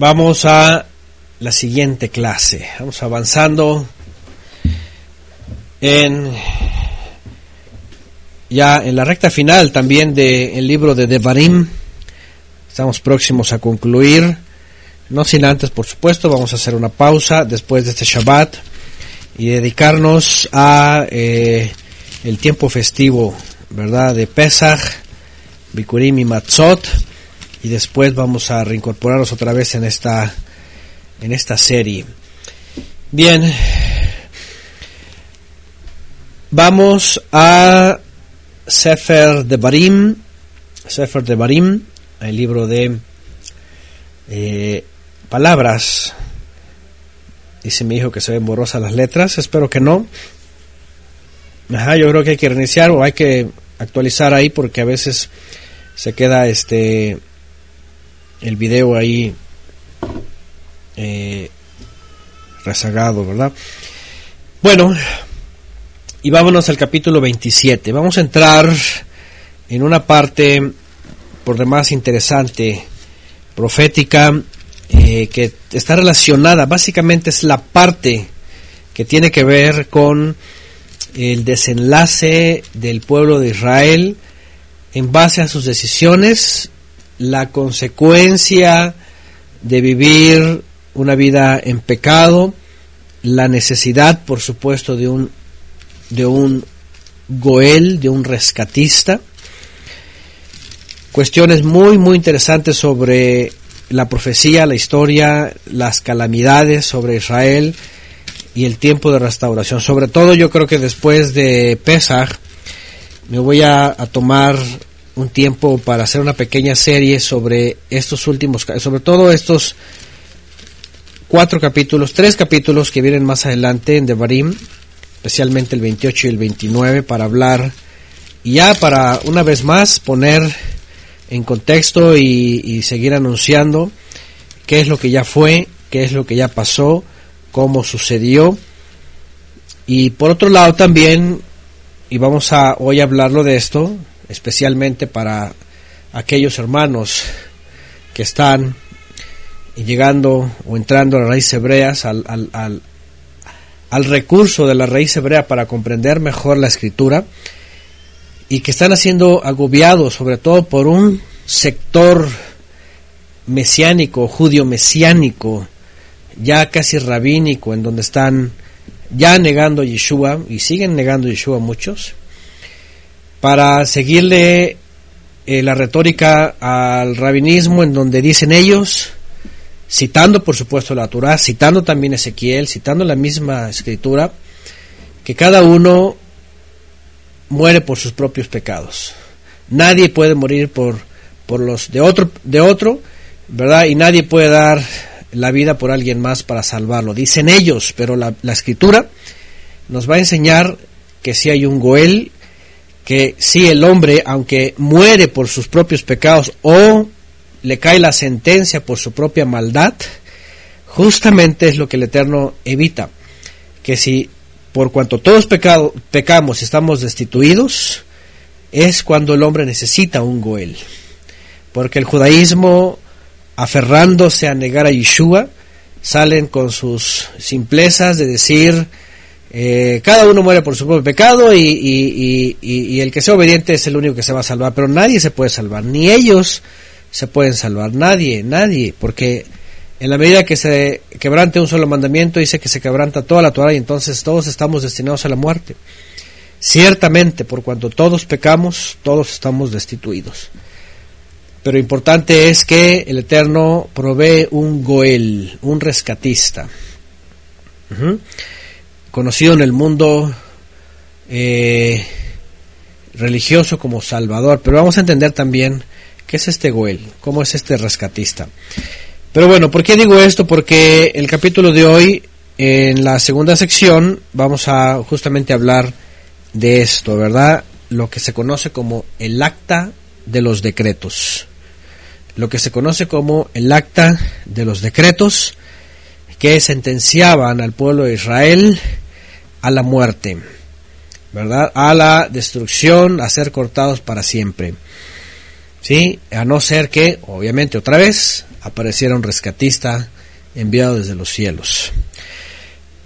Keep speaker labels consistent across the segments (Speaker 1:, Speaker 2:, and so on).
Speaker 1: Vamos a la siguiente clase. Vamos avanzando en ya en la recta final también del libro de Devarim. Estamos próximos a concluir. No sin antes, por supuesto, vamos a hacer una pausa después de este Shabbat y dedicarnos a eh, el tiempo festivo, ¿verdad? De Pesach, Bikurim y Matzot. Y después vamos a reincorporarnos otra vez en esta, en esta serie. Bien. Vamos a Sefer de Barim, Sefer de Barim, el libro de eh, palabras. Dice mi hijo que se ven borrosas las letras, espero que no. Ajá, yo creo que hay que reiniciar o hay que actualizar ahí porque a veces se queda este el video ahí eh, rezagado, ¿verdad? Bueno, y vámonos al capítulo 27. Vamos a entrar en una parte por demás interesante, profética, eh, que está relacionada, básicamente es la parte que tiene que ver con el desenlace del pueblo de Israel en base a sus decisiones, la consecuencia de vivir una vida en pecado, la necesidad, por supuesto, de un de un Goel, de un rescatista. Cuestiones muy, muy interesantes sobre la profecía, la historia, las calamidades sobre Israel y el tiempo de restauración. Sobre todo yo creo que después de Pesach me voy a, tomar un tiempo para hacer una pequeña serie sobre estos últimos, sobre todo estos cuatro capítulos, tres capítulos que vienen más adelante en Devarim, especialmente el 28 y el 29, para hablar y ya para una vez más poner en contexto y, seguir anunciando qué es lo que ya fue, qué es lo que ya pasó, cómo sucedió. Y por otro lado también, y vamos a hoy hablarlo de esto, especialmente para aquellos hermanos que están llegando o entrando a las raíces hebreas, al, al, al recurso de la raíz hebrea para comprender mejor la escritura y que están siendo agobiados sobre todo por un sector mesiánico, judío mesiánico, ya casi rabínico, en donde están ya negando Yeshua y siguen negando Yeshua muchos, para seguirle eh, la retórica al rabinismo en donde dicen ellos citando por supuesto la Torah, citando también Ezequiel, citando la misma escritura, que cada uno muere por sus propios pecados. Nadie puede morir por, por los de otro, de otro, ¿verdad? Y nadie puede dar la vida por alguien más para salvarlo. Dicen ellos, pero la, la escritura nos va a enseñar que si hay un Goel, que si el hombre, aunque muere por sus propios pecados o le cae la sentencia por su propia maldad, justamente es lo que el Eterno evita. Que si por cuanto todos pecamos y estamos destituidos, es cuando el hombre necesita un Goel. Porque el judaísmo, aferrándose a negar a Yeshua, salen con sus simplezas de decir, eh, cada uno muere por su propio pecado y, el que sea obediente es el único que se va a salvar, pero nadie se puede salvar, ni ellos se pueden salvar. Nadie, nadie, porque en la medida que se quebrante un solo mandamiento, dice que se quebranta toda la Torah y entonces todos estamos destinados a la muerte. Ciertamente, por cuanto todos pecamos, todos estamos destituidos. Pero importante es que el Eterno provee un Goel, un rescatista, conocido en el mundo eh, religioso como Salvador. Pero vamos a entender también ¿Qué es este Goel? ¿Cómo es este rescatista? Pero bueno, ¿por qué digo esto? Porque el capítulo de hoy, en la segunda sección, vamos a justamente hablar de esto, ¿verdad? Lo que se conoce como el acta de los decretos. Lo que se conoce como el acta de los decretos que sentenciaban al pueblo de Israel a la muerte, ¿verdad? A la destrucción, a ser cortados para siempre. ¿sí? A no ser que, obviamente, otra vez, apareciera un rescatista enviado desde los cielos.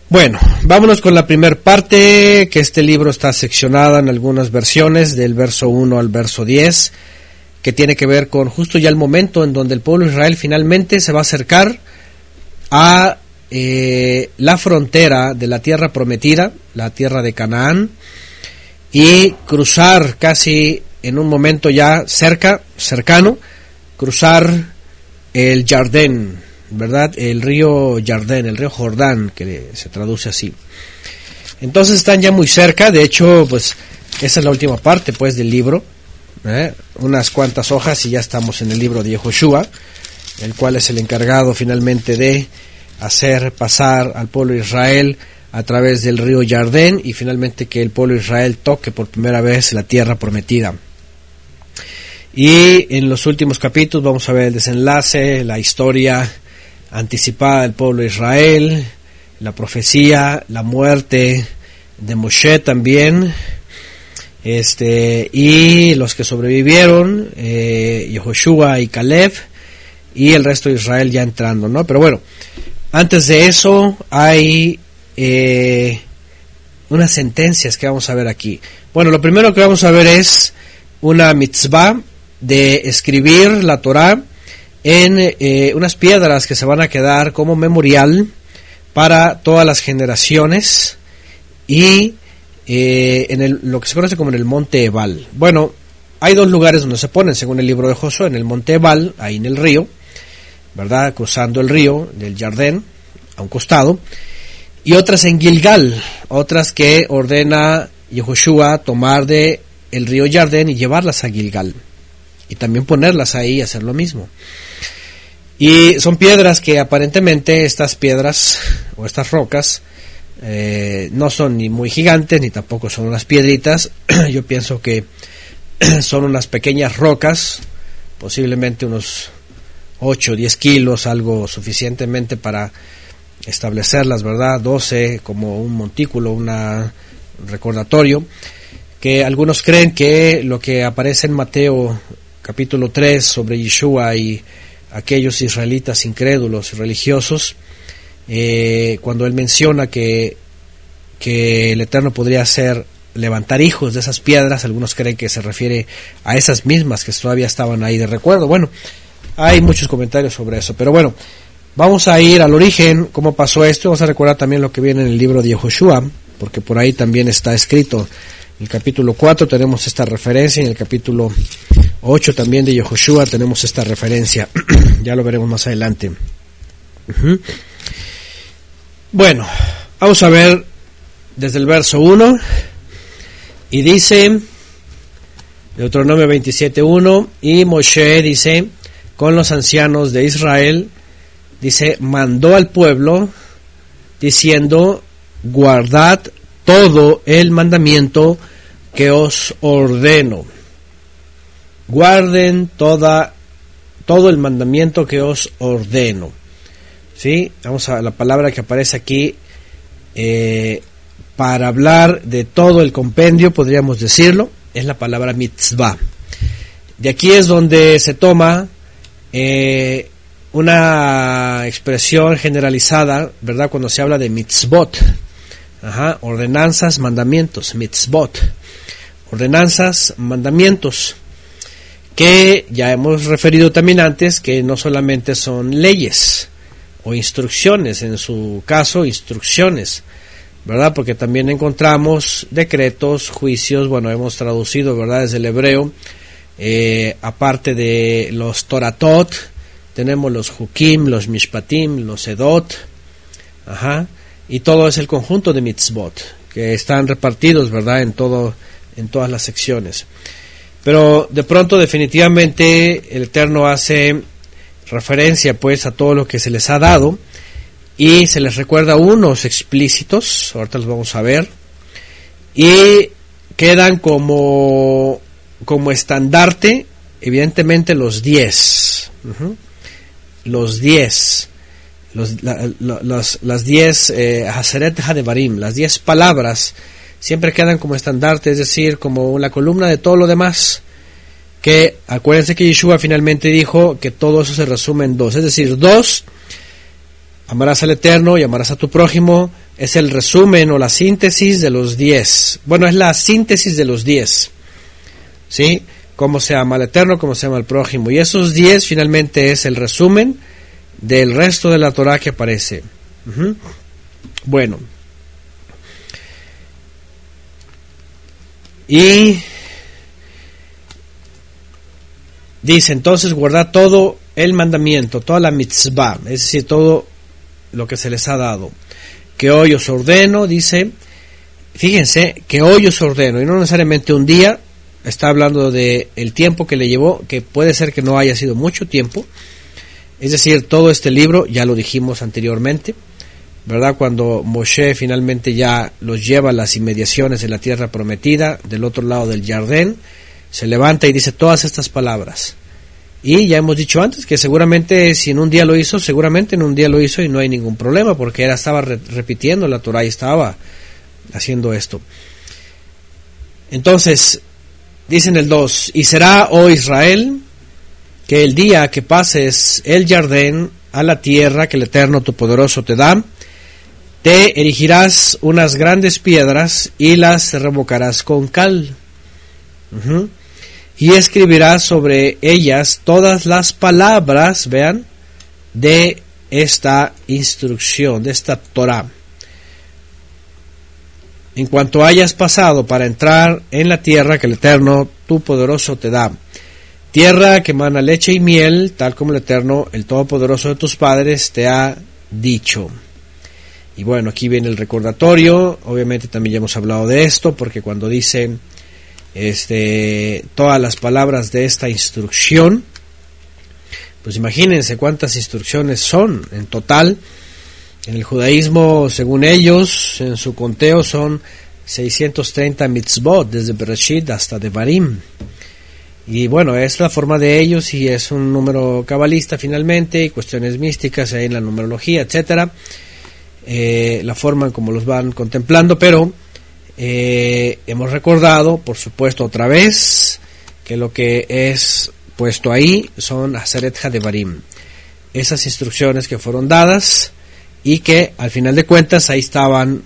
Speaker 1: Bueno, vámonos con la primera parte, que este libro está seccionada en algunas versiones, del verso 1 al verso 10, que tiene que ver con justo ya el momento en donde el pueblo de Israel finalmente se va a acercar a eh, la frontera de la tierra prometida, la tierra de Canaán, y cruzar casi en un momento ya cerca, cercano, cruzar el Jardín, ¿verdad? El río Jardín, el río Jordán, que se traduce así. Entonces están ya muy cerca, de hecho, pues esa es la última parte, pues, del libro. ¿eh? Unas cuantas hojas y ya estamos en el libro de Yehoshua, el cual es el encargado finalmente de hacer pasar al pueblo de Israel a través del río Jardín y finalmente que el pueblo de Israel toque por primera vez la tierra prometida. Y en los últimos capítulos vamos a ver el desenlace, la historia anticipada del pueblo de Israel, la profecía, la muerte de Moshe también, este, y los que sobrevivieron, eh, Yehoshua y Caleb, y el resto de Israel ya entrando, ¿no? Pero bueno, antes de eso hay eh, unas sentencias que vamos a ver aquí. Bueno, lo primero que vamos a ver es una mitzvah de escribir la Torah en eh, unas piedras que se van a quedar como memorial para todas las generaciones y eh, en lo que se conoce como en el monte Ebal. Bueno, hay dos lugares donde se ponen, según el libro de Josué, en el monte Ebal, ahí en el río, ¿verdad? Cruzando el río del Jardín, a un costado, y otras en Gilgal, otras que ordena Yehoshua tomar de el río Jardín y llevarlas a Gilgal y también ponerlas ahí y hacer lo mismo. Y son piedras que aparentemente estas piedras o estas rocas eh, no son ni muy gigantes ni tampoco son unas piedritas. Yo pienso que son unas pequeñas rocas, posiblemente unos 8 o 10 kilos, algo suficientemente para establecerlas, ¿verdad? 12 como un montículo, un recordatorio, que algunos creen que lo que aparece en Mateo capítulo 3 sobre Yeshua y aquellos israelitas incrédulos religiosos, eh, cuando él menciona que, que el Eterno podría hacer levantar hijos de esas piedras, algunos creen que se refiere a esas mismas que todavía estaban ahí de recuerdo. Bueno, hay muchos comentarios sobre eso, pero bueno, vamos a ir al origen, cómo pasó esto, vamos a recordar también lo que viene en el libro de Yehoshua, porque por ahí también está escrito. En el capítulo 4 tenemos esta referencia, en el capítulo 8 también de Yehoshua tenemos esta referencia. ya lo veremos más adelante. Bueno, vamos a ver desde el verso 1. Y dice, Deuteronomio 27.1, y Moshe dice, con los ancianos de Israel, dice, mandó al pueblo diciendo, guardad todo el mandamiento que os ordeno guarden toda, todo el mandamiento que os ordeno. ¿Sí? Vamos a la palabra que aparece aquí eh, para hablar de todo el compendio, podríamos decirlo, es la palabra mitzvah. De aquí es donde se toma eh, una expresión generalizada, ¿verdad? Cuando se habla de mitzvot, ordenanzas, mandamientos, mitzvot, ordenanzas, mandamientos que ya hemos referido también antes que no solamente son leyes o instrucciones, en su caso instrucciones, ¿verdad? Porque también encontramos decretos, juicios, bueno, hemos traducido, ¿verdad? Desde el hebreo, eh, aparte de los Toratot, tenemos los Hukim, los Mishpatim, los Edot, ajá, y todo es el conjunto de mitzvot, que están repartidos, ¿verdad? En todo, en todas las secciones. Pero de pronto definitivamente el Eterno hace referencia pues a todo lo que se les ha dado y se les recuerda unos explícitos, ahorita los vamos a ver, y quedan como, como estandarte evidentemente los diez, los diez, los, las diez eh, Haseret las diez palabras siempre quedan como estandarte, es decir, como la columna de todo lo demás. que acuérdense que Yeshua finalmente dijo que todo eso se resume en dos, es decir, dos, amarás al Eterno y amarás a tu prójimo, es el resumen o la síntesis de los diez. Bueno, es la síntesis de los diez. ¿Sí? Cómo se ama al Eterno, cómo se ama al prójimo. Y esos diez finalmente es el resumen del resto de la Torah que aparece. Bueno. Y dice entonces guardar todo el mandamiento, toda la mitzvah, es decir, todo lo que se les ha dado. Que hoy os ordeno, dice, fíjense, que hoy os ordeno, y no necesariamente un día, está hablando de el tiempo que le llevó, que puede ser que no haya sido mucho tiempo, es decir, todo este libro, ya lo dijimos anteriormente, ¿verdad? Cuando Moshe finalmente ya los lleva a las inmediaciones de la tierra prometida, del otro lado del Jardín, se levanta y dice todas estas palabras. Y ya hemos dicho antes que seguramente si en un día lo hizo, seguramente en un día lo hizo y no hay ningún problema, porque era, estaba repitiendo la Torah y estaba haciendo esto. Entonces, dicen el 2, y será, oh Israel, que el día que pases el jardín a la tierra que el Eterno tu poderoso te da, te erigirás unas grandes piedras y las revocarás con cal. Y escribirás sobre ellas todas las palabras, vean, de esta instrucción, de esta Torah. En cuanto hayas pasado para entrar en la tierra que el Eterno, tu poderoso, te da. Tierra que mana leche y miel, tal como el Eterno, el Todopoderoso de tus padres, te ha dicho. Y bueno, aquí viene el recordatorio. Obviamente también ya hemos hablado de esto, porque cuando dicen este, todas las palabras de esta instrucción, pues imagínense cuántas instrucciones son en total. En el judaísmo, según ellos, en su conteo son 630 mitzvot, desde Bereshit hasta Devarim. Y bueno, es la forma de ellos y es un número cabalista finalmente, y cuestiones místicas ahí en la numerología, etcétera. Eh, la forma como los van contemplando, pero eh, hemos recordado, por supuesto, otra vez, que lo que es puesto ahí son Aseret Hadevarim, esas instrucciones que fueron dadas y que al final de cuentas ahí estaban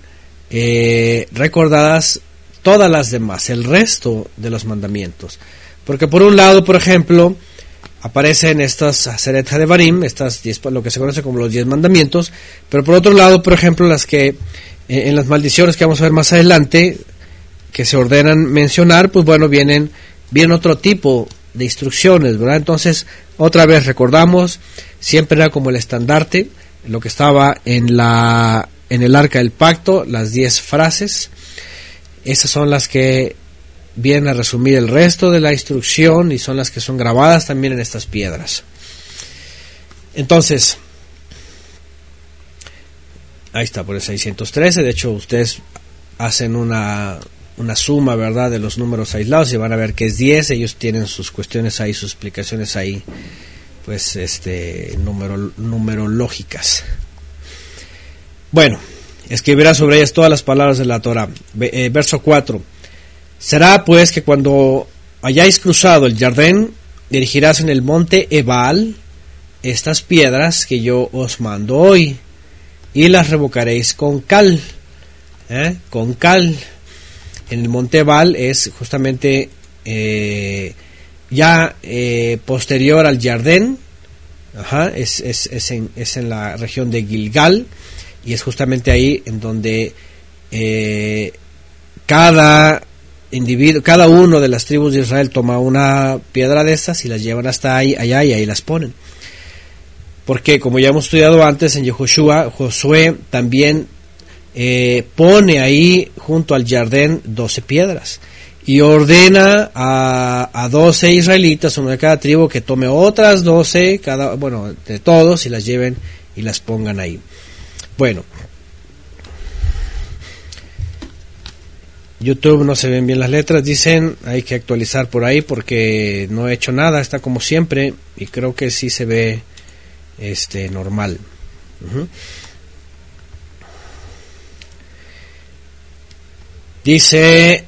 Speaker 1: eh, recordadas todas las demás, el resto de los mandamientos. Porque por un lado, por ejemplo, aparecen estas Aseret Hadevarim, estas diez, lo que se conoce como los diez mandamientos, pero por otro lado, por ejemplo, las que eh, en las maldiciones que vamos a ver más adelante, que se ordenan mencionar, pues bueno, vienen, vienen otro tipo de instrucciones, ¿verdad? Entonces, otra vez recordamos, siempre era como el estandarte, lo que estaba en la en el arca del pacto, las diez frases, esas son las que vienen a resumir el resto de la instrucción y son las que son grabadas también en estas piedras. Entonces, ahí está por el 613, de hecho ustedes hacen una, una suma, ¿verdad?, de los números aislados y van a ver que es 10, ellos tienen sus cuestiones ahí, sus explicaciones ahí, pues, este, número, numerológicas. Bueno, escribirá sobre ellas todas las palabras de la Torah. Eh, verso 4. Será pues que cuando hayáis cruzado el jardín, dirigirás en el monte Ebal estas piedras que yo os mando hoy, y las revocaréis con cal. ¿eh? Con cal. En el monte Ebal es justamente eh, ya eh, posterior al jardín, es, es, en, es, en, la región de Gilgal, y es justamente ahí en donde cada individuo, cada uno de las tribus de Israel toma una piedra de estas y las llevan hasta ahí, allá y ahí las ponen. Porque como ya hemos estudiado antes en Yehoshua, Josué también eh, pone ahí junto al jardín 12 piedras y ordena a, a 12 israelitas, uno de cada tribu, que tome otras 12, cada, bueno, de todos y las lleven y las pongan ahí. Bueno, YouTube no se ven bien las letras, dicen, hay que actualizar por ahí porque no he hecho nada, está como siempre y creo que sí se ve este normal. Dice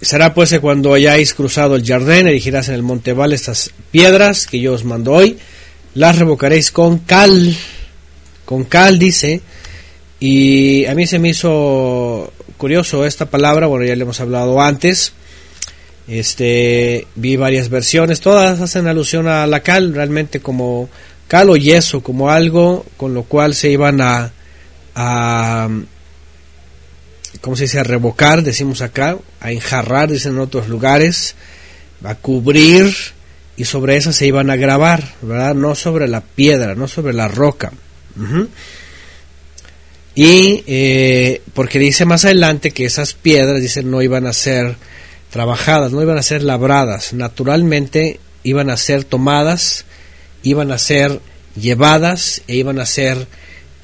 Speaker 1: será pues que cuando hayáis cruzado el jardín, erigirás en el monte Val estas piedras que yo os mando hoy, las revocaréis con cal, con cal dice, y a mí se me hizo curioso esta palabra, bueno ya le hemos hablado antes, este, vi varias versiones, todas hacen alusión a la cal, realmente como cal o yeso, como algo con lo cual se iban a, a ¿cómo se dice? A revocar, decimos acá, a enjarrar, dicen en otros lugares, a cubrir y sobre esa se iban a grabar, ¿verdad? No sobre la piedra, no sobre la roca. Y eh, porque dice más adelante que esas piedras, dicen, no iban a ser trabajadas, no iban a ser labradas, naturalmente iban a ser tomadas, iban a ser llevadas e iban a ser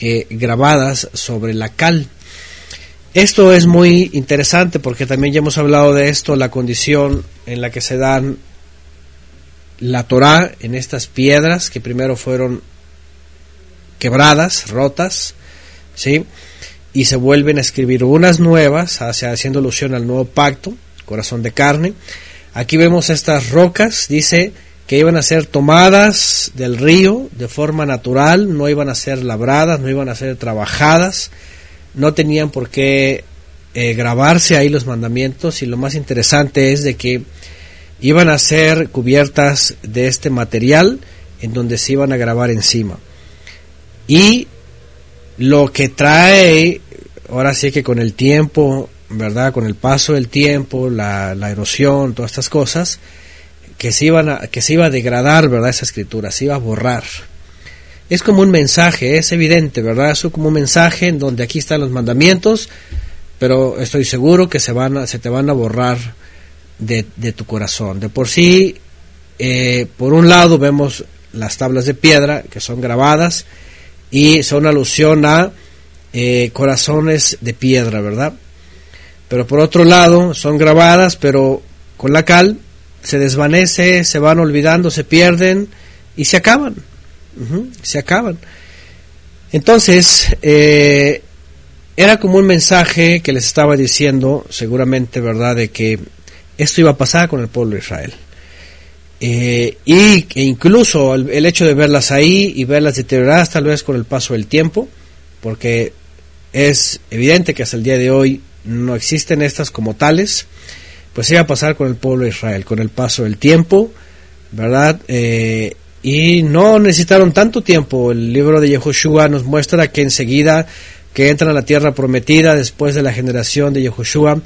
Speaker 1: eh, grabadas sobre la cal. Esto es muy interesante porque también ya hemos hablado de esto, la condición en la que se dan la Torah en estas piedras que primero fueron quebradas, rotas, ¿sí? Y se vuelven a escribir unas nuevas, haciendo alusión al nuevo pacto, corazón de carne. Aquí vemos estas rocas, dice que iban a ser tomadas del río de forma natural, no iban a ser labradas, no iban a ser trabajadas, no tenían por qué eh, grabarse ahí los mandamientos y lo más interesante es de que iban a ser cubiertas de este material en donde se iban a grabar encima. Y lo que trae, ahora sí que con el tiempo, ¿verdad? Con el paso del tiempo, la, erosión, todas estas cosas, que se, iban a, que se iba a degradar, ¿verdad? Esa escritura, se iba a borrar es como un mensaje, es evidente, ¿verdad? Es como un mensaje en donde aquí están los mandamientos, pero estoy seguro que se, van a, se te van a borrar de, tu corazón. De por sí, eh, por un lado vemos las tablas de piedra que son grabadas y son alusión a eh, corazones de piedra, ¿verdad? Pero por otro lado son grabadas, pero con la cal se desvanece, se van olvidando, se pierden y se acaban se acaban. Entonces, eh, era como un mensaje que les estaba diciendo, seguramente, ¿verdad?, de que esto iba a pasar con el pueblo de Israel. Eh, y que incluso el, hecho de verlas ahí y verlas deterioradas tal vez con el paso del tiempo, porque es evidente que hasta el día de hoy no existen estas como tales, pues iba a pasar con el pueblo de Israel, con el paso del tiempo, ¿verdad? Eh, y no necesitaron tanto tiempo. El libro de Yehoshua nos muestra que enseguida que entran a la tierra prometida, después de la generación de Yehoshua,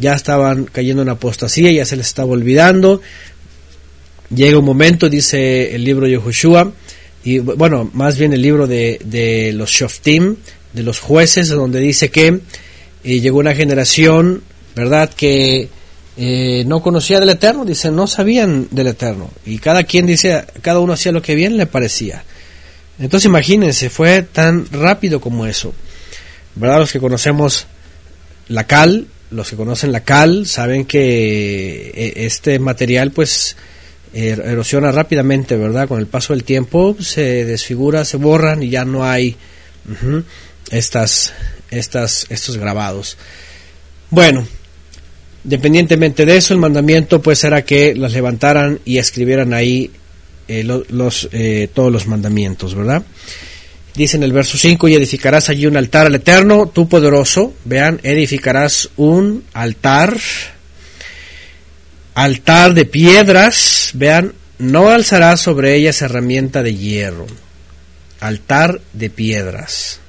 Speaker 1: ya estaban cayendo en apostasía, ya se les estaba olvidando. Llega un momento, dice el libro de Yehoshua, y bueno, más bien el libro de, de los Shoftim, de los jueces, donde dice que eh, llegó una generación, ¿verdad?, que eh, no conocía del Eterno, dice, no sabían del Eterno. Y cada quien dice, cada uno hacía lo que bien le parecía. Entonces imagínense, fue tan rápido como eso. ¿Verdad? Los que conocemos la cal, los que conocen la cal, saben que eh, este material pues er-, erosiona rápidamente, ¿verdad? Con el paso del tiempo se desfigura, se borran y ya no hay estas, estas, estos grabados. Bueno, Independientemente de eso, el mandamiento pues era que las levantaran y escribieran ahí eh, eh, todos los mandamientos, ¿verdad? Dice en el verso 5, y edificarás allí un altar al Eterno, tú poderoso, vean, edificarás un altar, altar de piedras, vean, no alzarás sobre ellas herramienta de hierro, altar de piedras,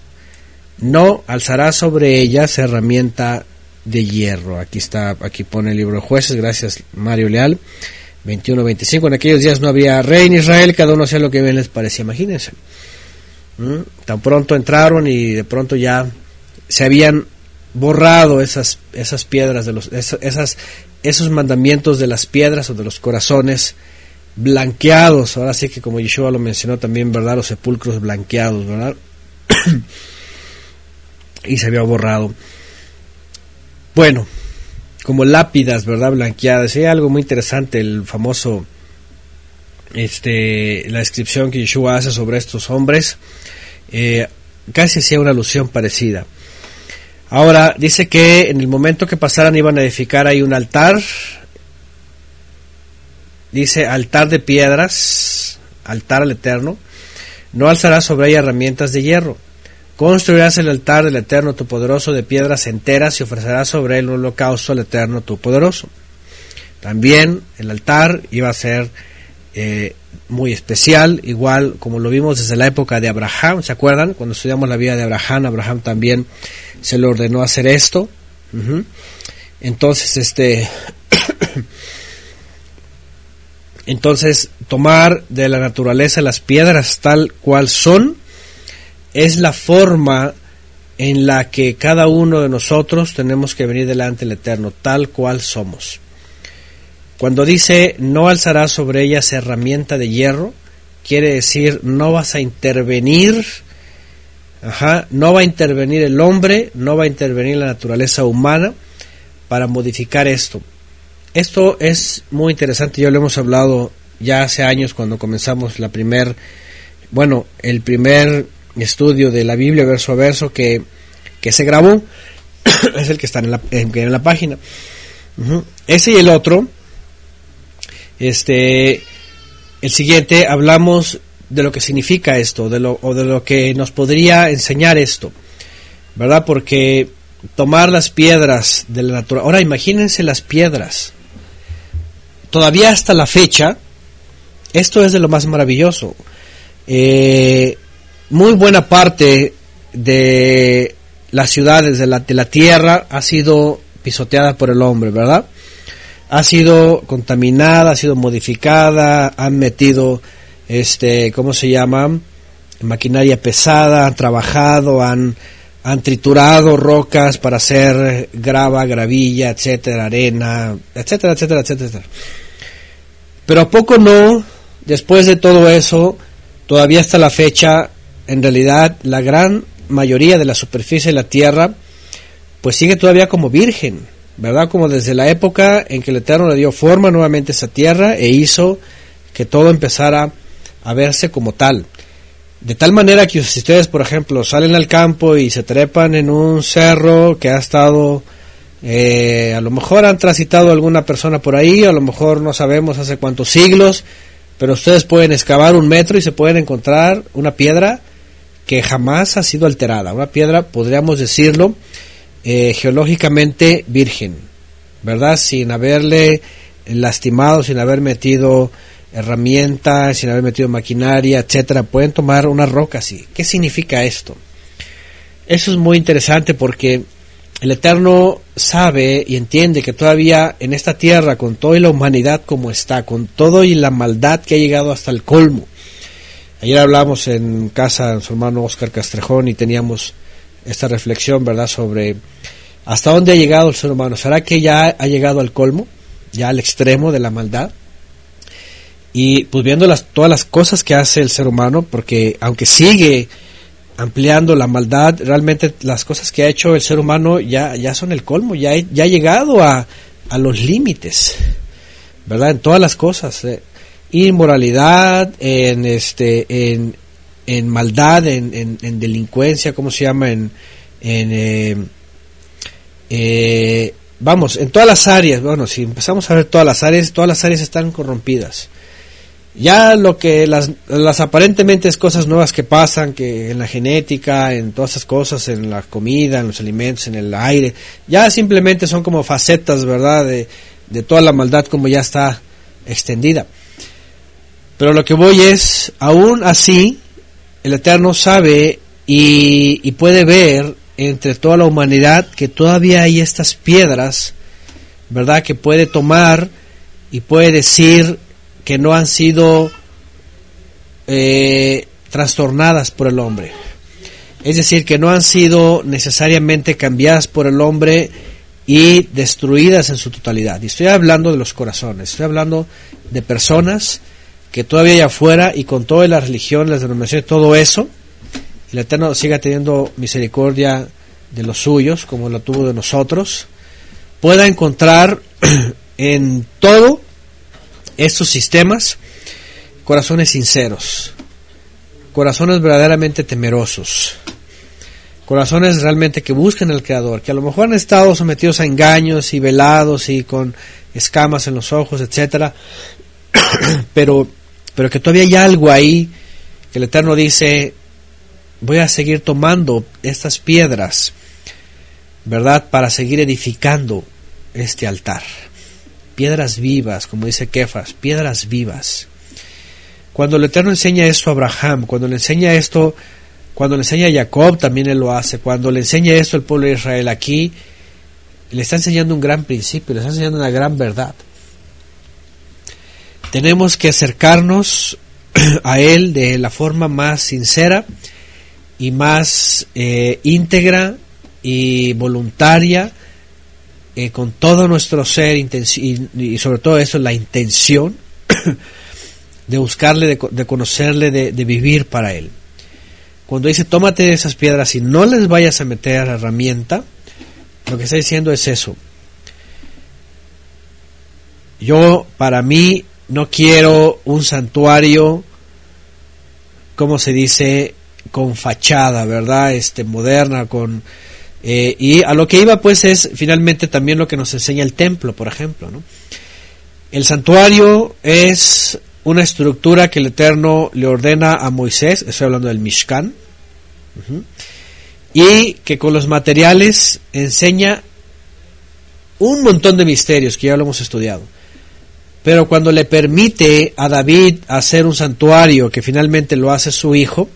Speaker 1: no alzarás sobre ellas herramienta de hierro. Aquí está, aquí pone el libro de jueces, gracias Mario Leal. 21-25, en aquellos días no había rey en Israel, cada uno hacía lo que bien les parecía, imagínense. ¿Mm? Tan pronto entraron y de pronto ya se habían borrado esas, esas piedras, de los, esas, esos mandamientos de las piedras o de los corazones blanqueados. Ahora sí que como Yeshua lo mencionó también, ¿verdad? Los sepulcros blanqueados, ¿verdad? y se había borrado. Bueno, como lápidas, ¿verdad? Blanqueadas. Hay algo muy interesante, el famoso, este, la descripción que Yeshua hace sobre estos hombres, eh, casi hacía una alusión parecida. Ahora, dice que en el momento que pasaran iban a edificar ahí un altar. Dice altar de piedras, altar al Eterno. No alzarás sobre ella herramientas de hierro. Construirás el altar del Eterno tu poderoso de piedras enteras y ofrecerás sobre él un holocausto al Eterno tu poderoso. También el altar iba a ser eh, muy especial, igual como lo vimos desde la época de Abraham, ¿se acuerdan? Cuando estudiamos la vida de Abraham, Abraham también se le ordenó hacer esto. Entonces, este, entonces tomar de la naturaleza las piedras tal cual son es la forma en la que cada uno de nosotros tenemos que venir delante del Eterno, tal cual somos. Cuando dice no alzarás sobre ellas herramienta de hierro, quiere decir no vas a intervenir, ajá, no va a intervenir el hombre, no va a intervenir la naturaleza humana para modificar esto. Esto es muy interesante, ya lo hemos hablado ya hace años cuando comenzamos la primer, bueno, el primer estudio de la Biblia verso a verso que, que se grabó, es el que está en la, en, la página. Ese y el otro este, el siguiente hablamos de lo que significa esto, de lo, o de lo que nos podría enseñar esto, ¿verdad? Porque tomar las piedras de la naturaleza. Ahora imagínense las piedras. Todavía hasta la fecha, esto es de lo más maravilloso. Eh, muy buena parte de las ciudades de la, de la tierra ha sido pisoteada por el hombre, ¿verdad? ha sido contaminada, ha sido modificada, han metido, este, ¿cómo se llama? Maquinaria pesada, han trabajado, han, han triturado rocas para hacer grava, gravilla, etcétera, arena, etcétera, etcétera, etcétera. Pero a poco no, después de todo eso, todavía hasta la fecha, en realidad la gran mayoría de la superficie de la Tierra, pues sigue todavía como virgen ¿verdad? Como desde la época en que el Eterno le dio forma nuevamente a esa tierra e hizo que todo empezara a verse como tal. De tal manera que si ustedes, por ejemplo, salen al campo y se trepan en un cerro que ha estado, eh, a lo mejor han transitado alguna persona por ahí, a lo mejor no sabemos hace cuántos siglos, pero ustedes pueden excavar un metro y se pueden encontrar una piedra que jamás ha sido alterada, una piedra, podríamos decirlo, eh, geológicamente virgen, ¿verdad? Sin haberle lastimado, sin haber metido herramientas, sin haber metido maquinaria, etcétera, pueden tomar una roca así. ¿Qué significa esto? Eso es muy interesante porque el Eterno sabe y entiende que todavía en esta tierra, con toda la humanidad como está, con todo y la maldad que ha llegado hasta el colmo. Ayer hablamos en casa de su hermano Oscar Castrejón y teníamos esta reflexión, ¿verdad?, sobre hasta dónde ha llegado el ser humano. ¿Será que ya ha llegado al colmo, ya al extremo de la maldad? Y pues viendo las, todas las cosas que hace el ser humano, porque aunque sigue ampliando la maldad, realmente las cosas que ha hecho el ser humano ya, ya son el colmo, ya, ya ha llegado a, a los límites, ¿verdad? En todas las cosas. Eh. Inmoralidad, en, este, en, en maldad, en, en, delincuencia, ¿cómo se llama? En, en eh, eh, vamos, en todas las áreas, bueno, si empezamos a ver todas las áreas, todas las áreas están corrompidas. Ya lo que las, las aparentemente es cosas nuevas que pasan, que en la genética, en todas esas cosas, en la comida, en los alimentos, en el aire, ya simplemente son como facetas, ¿verdad? De, de toda la maldad como ya está extendida. Pero lo que voy es, aún así, el Eterno sabe y, puede ver entre toda la humanidad que todavía hay estas piedras, ¿verdad? Que puede tomar y puede decir que no han sido eh, trastornadas por el hombre. Es decir, que no han sido necesariamente cambiadas por el hombre y destruidas en su totalidad. Y estoy hablando de los corazones, estoy hablando de personas que todavía hay afuera y con toda la religión, las denominaciones, todo eso, el Eterno siga teniendo misericordia de los suyos, como lo tuvo de nosotros, pueda encontrar en todo estos sistemas corazones sinceros, corazones verdaderamente temerosos, corazones realmente que buscan al Creador, que a lo mejor han estado sometidos a engaños y velados y con escamas en los ojos, etcétera, pero, pero que todavía hay algo ahí que el Eterno dice, voy a seguir tomando estas piedras, ¿verdad? Para seguir edificando este altar. Piedras vivas, como dice Kefas, piedras vivas. Cuando el Eterno enseña esto a Abraham, cuando le enseña esto cuando le enseña a Jacob, también él lo hace. Cuando le enseña esto al pueblo de Israel aquí, le está enseñando un gran principio, le está enseñando una gran verdad. Tenemos que acercarnos a Él de la forma más sincera y más eh, íntegra y voluntaria, eh, con todo nuestro ser y, sobre todo eso, la intención de buscarle, de, conocerle, de vivir para Él. Cuando dice tómate esas piedras y no les vayas a meter a la herramienta, lo que está diciendo es eso. Yo, para mí, no quiero un santuario, como se dice, con fachada, ¿verdad? Este, moderna, con... Eh, y a lo que iba, pues, es finalmente también lo que nos enseña el templo, por ejemplo, ¿no? El santuario es una estructura que el Eterno le ordena a Moisés, estoy hablando del Mishkan, y que con los materiales enseña un montón de misterios que ya lo hemos estudiado. Pero cuando le permite a David hacer un santuario, que finalmente lo hace su hijo,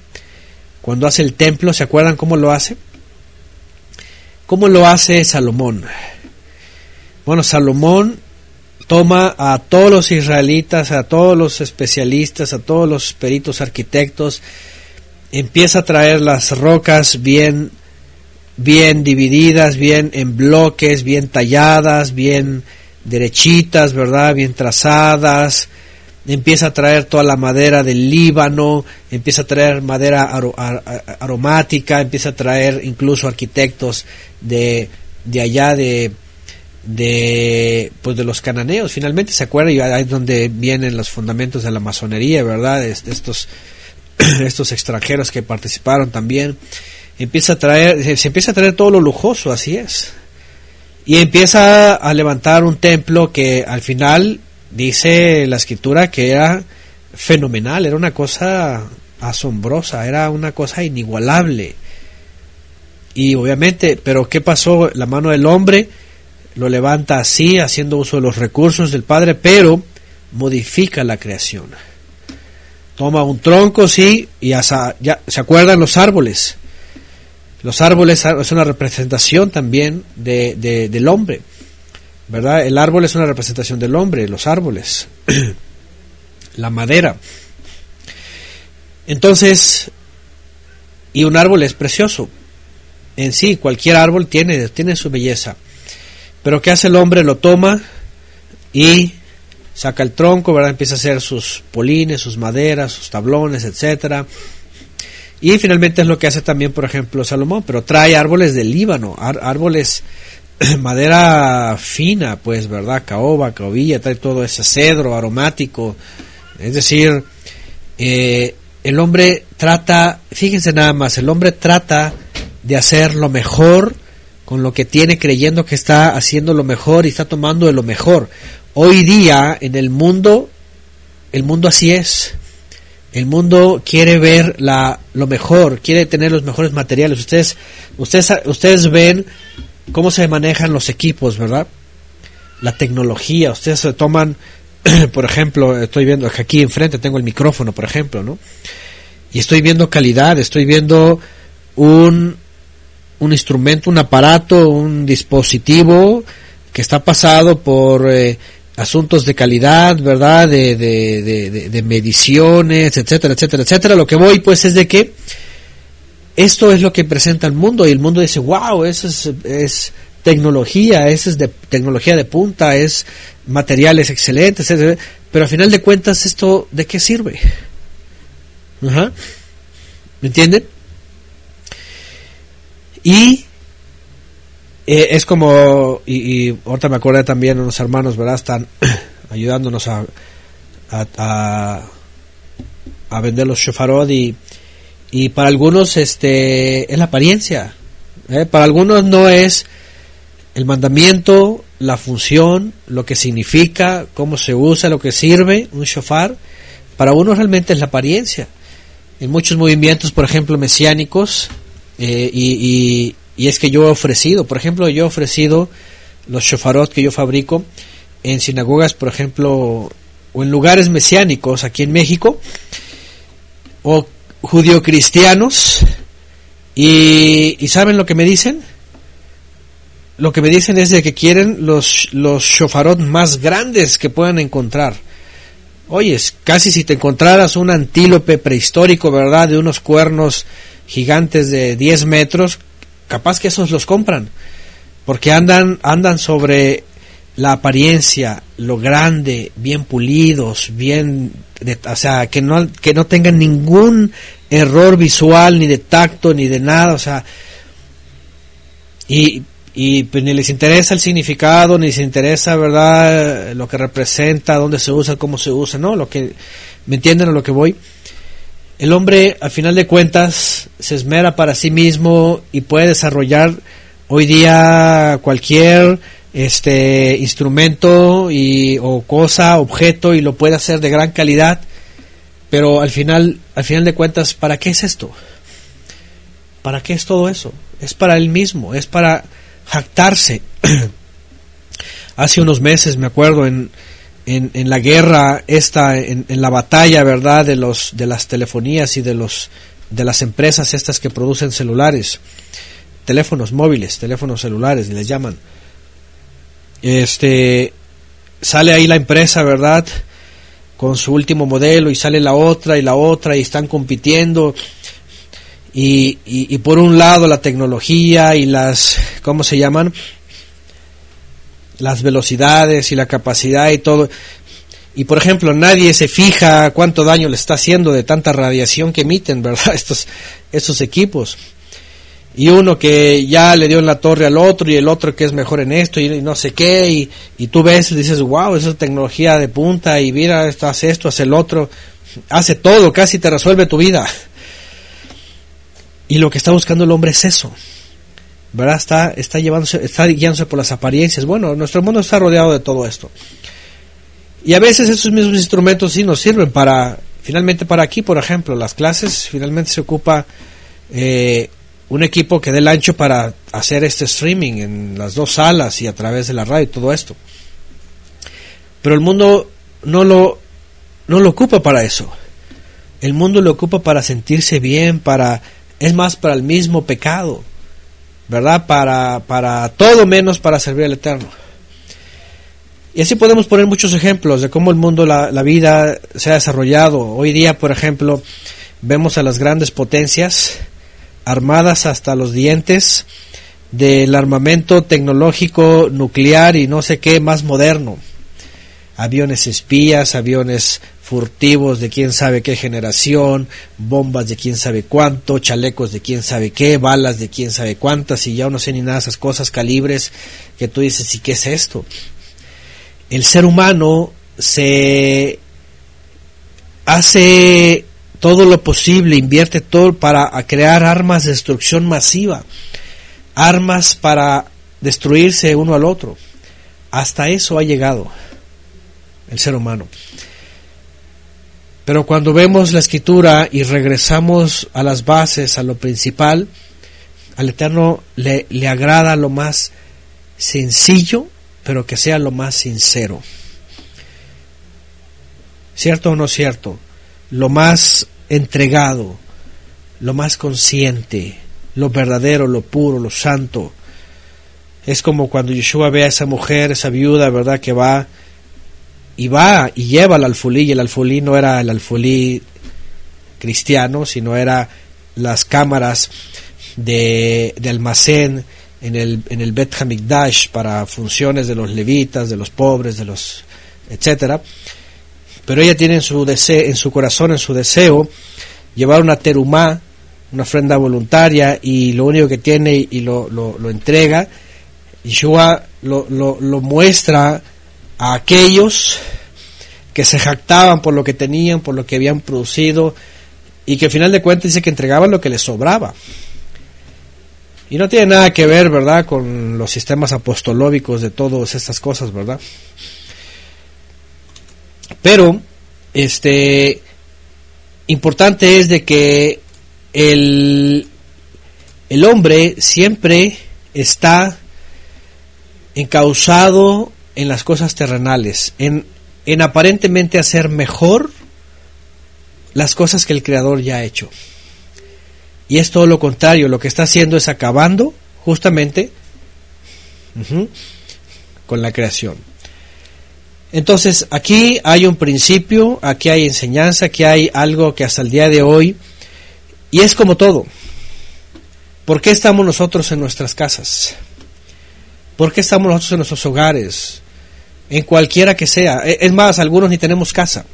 Speaker 1: cuando hace el templo, ¿se acuerdan cómo lo hace? ¿Cómo lo hace Salomón? Bueno, Salomón toma a todos los israelitas, a todos los especialistas, a todos los peritos arquitectos, empieza a traer las rocas bien bien divididas, bien en bloques, bien talladas, bien derechitas, ¿verdad? Bien trazadas. Empieza a traer toda la madera del Líbano, empieza a traer madera aromática, empieza a traer incluso arquitectos de, de allá de, de pues de los cananeos. Finalmente se acuerda y ahí es donde vienen los fundamentos de la masonería verdad estos estos extranjeros que participaron también. Empieza a traer se empieza a traer todo lo lujoso así es y empieza a levantar un templo que al final dice la escritura que era fenomenal era una cosa asombrosa era una cosa inigualable y obviamente pero qué pasó la mano del hombre lo levanta así, haciendo uso de los recursos del Padre, pero modifica la creación. Toma un tronco, sí, y ya, se acuerdan los árboles. Los árboles es una representación también de, del hombre, ¿verdad? El árbol es una representación del hombre, los árboles, la madera. Entonces, y un árbol es precioso. En sí, cualquier árbol tiene, tiene su belleza. Pero ¿qué hace el hombre? Lo toma y saca el tronco, ¿verdad? Empieza a hacer sus polines, sus maderas, sus tablones, etcétera. Y finalmente es lo que hace también, por ejemplo, Salomón, pero trae árboles del Líbano, árboles madera fina, pues, ¿verdad? Caoba, caobilla, trae todo ese cedro aromático. Es decir, eh, el hombre trata, fíjense nada más, el hombre trata de hacer lo mejor con lo que tiene creyendo que está haciendo lo mejor y está tomando de lo mejor. Hoy día en el mundo, el mundo así es. El mundo quiere ver la, lo mejor, quiere tener los mejores materiales. Ustedes, ustedes, ustedes ven cómo se manejan los equipos, ¿verdad? La tecnología. Ustedes se toman, por ejemplo, estoy viendo aquí enfrente tengo el micrófono, por ejemplo, ¿no? Y estoy viendo calidad, estoy viendo un, un instrumento, un aparato, un dispositivo que está pasado por eh, asuntos de calidad, ¿verdad? De, de, de, mediciones, etcétera, etcétera, etcétera. Lo que voy pues es de que esto es lo que presenta el mundo y el mundo dice, wow, eso es, tecnología, eso es de tecnología de punta, es materiales excelentes, etcétera. pero al final de cuentas esto, ¿de qué sirve? Ajá. ¿Me entienden? Y eh, es como, y, y, ahorita me acordé también, unos hermanos, ¿verdad? Están ayudándonos a, a, a, vender los shofarot y, y para algunos este es la apariencia. ¿eh? Para algunos no es el mandamiento, la función, lo que significa, cómo se usa, lo que sirve un shofar. Para uno realmente es la apariencia. En muchos movimientos, por ejemplo, mesiánicos, eh, y, y, es que yo he ofrecido, por ejemplo, yo he ofrecido los shofarot que yo fabrico en sinagogas, por ejemplo, o en lugares mesiánicos aquí en México, o judio-cristianos, y, y ¿saben lo que me dicen? Lo que me dicen es de que quieren los, los shofarot más grandes que puedan encontrar. Oyes, casi si te encontraras un antílope prehistórico, ¿verdad? De unos cuernos gigantes de 10 metros, capaz que esos los compran. Porque andan, andan sobre la apariencia, lo grande, bien pulidos, bien, o sea, que no, que no tengan ningún error visual, ni de tacto, ni de nada, o sea, y, y pues, ni les interesa el significado, ni les interesa, ¿verdad?, lo que representa, dónde se usa, cómo se usa, ¿no? Lo que, ¿me entienden a lo que voy? El hombre, al final de cuentas, se esmera para sí mismo y puede desarrollar hoy día cualquier este instrumento y o cosa, objeto y lo puede hacer de gran calidad, pero al final al final de cuentas, ¿para qué es esto? ¿Para qué es todo eso? Es para él mismo, es para jactarse. Hace unos meses me acuerdo en, en, en la guerra esta en, en, la batalla, ¿verdad? de los de las telefonías y de los de las empresas estas que producen celulares, teléfonos móviles, teléfonos celulares les llaman este sale ahí la empresa, ¿verdad? Con su último modelo y sale la otra y la otra y están compitiendo. Y, y, por un lado la tecnología y las, ¿cómo se llaman? Las velocidades y la capacidad y todo. Y por ejemplo, nadie se fija cuánto daño le está haciendo de tanta radiación que emiten, ¿verdad? Estos, equipos y uno que ya le dio en la torre al otro y el otro que es mejor en esto y, no sé qué y, y, tú ves y dices wow esa es tecnología de punta y mira esto esto hace el otro hace todo casi te resuelve tu vida y lo que está buscando el hombre es eso verdad está está llevándose está guiándose por las apariencias bueno nuestro mundo está rodeado de todo esto y a veces esos mismos instrumentos sí nos sirven para finalmente para aquí por ejemplo las clases finalmente se ocupa eh, un equipo que dé el ancho para hacer este streaming en las dos salas y a través de la radio y todo esto. Pero el mundo no lo, no lo ocupa para eso. El mundo lo ocupa para sentirse bien, para, es más para el mismo pecado, ¿verdad? Para, para todo menos para servir al Eterno. Y así podemos poner muchos ejemplos de cómo el mundo, la, la vida se ha desarrollado. Hoy día, por ejemplo, vemos a las grandes potencias, armadas hasta los dientes del armamento tecnológico nuclear y no sé qué más moderno. Aviones espías, aviones furtivos de quién sabe qué generación, bombas de quién sabe cuánto, chalecos de quién sabe qué, balas de quién sabe cuántas, y ya no sé ni nada esas cosas, calibres, que tú dices, ¿y qué es esto? El ser humano se hace todo lo posible, invierte todo para crear armas de destrucción masiva, armas para destruirse uno al otro. Hasta eso ha llegado el ser humano. Pero cuando vemos la escritura y regresamos a las bases, a lo principal, al Eterno le, le agrada lo más sencillo, pero que sea lo más sincero. ¿Cierto o no cierto? Lo más entregado, lo más consciente, lo verdadero, lo puro, lo santo. Es como cuando Yeshua ve a esa mujer, esa viuda, ¿verdad? Que va y va y lleva al alfolí, y el alfolí no era el alfolí cristiano, sino era las cámaras de, de almacén en el, en el Bet Hamikdash para funciones de los levitas, de los pobres, de los etcétera. Pero ella tiene en su, deseo, en su corazón, en su deseo, llevar una terumá, una ofrenda voluntaria, y lo único que tiene y lo, lo, lo entrega, Yeshua lo, lo, lo muestra a aquellos que se jactaban por lo que tenían, por lo que habían producido, y que al final de cuentas dice que entregaban lo que les sobraba. Y no tiene nada que ver, ¿verdad?, con los sistemas apostolóbicos de todas estas cosas, ¿verdad? Pero, este, importante es de que el, el hombre siempre está encausado en las cosas terrenales, en, en aparentemente hacer mejor las cosas que el Creador ya ha hecho. Y es todo lo contrario, lo que está haciendo es acabando justamente con la creación. Entonces, aquí hay un principio, aquí hay enseñanza, aquí hay algo que hasta el día de hoy, y es como todo. ¿Por qué estamos nosotros en nuestras casas? ¿Por qué estamos nosotros en nuestros hogares? En cualquiera que sea. E, es más, algunos ni tenemos casa.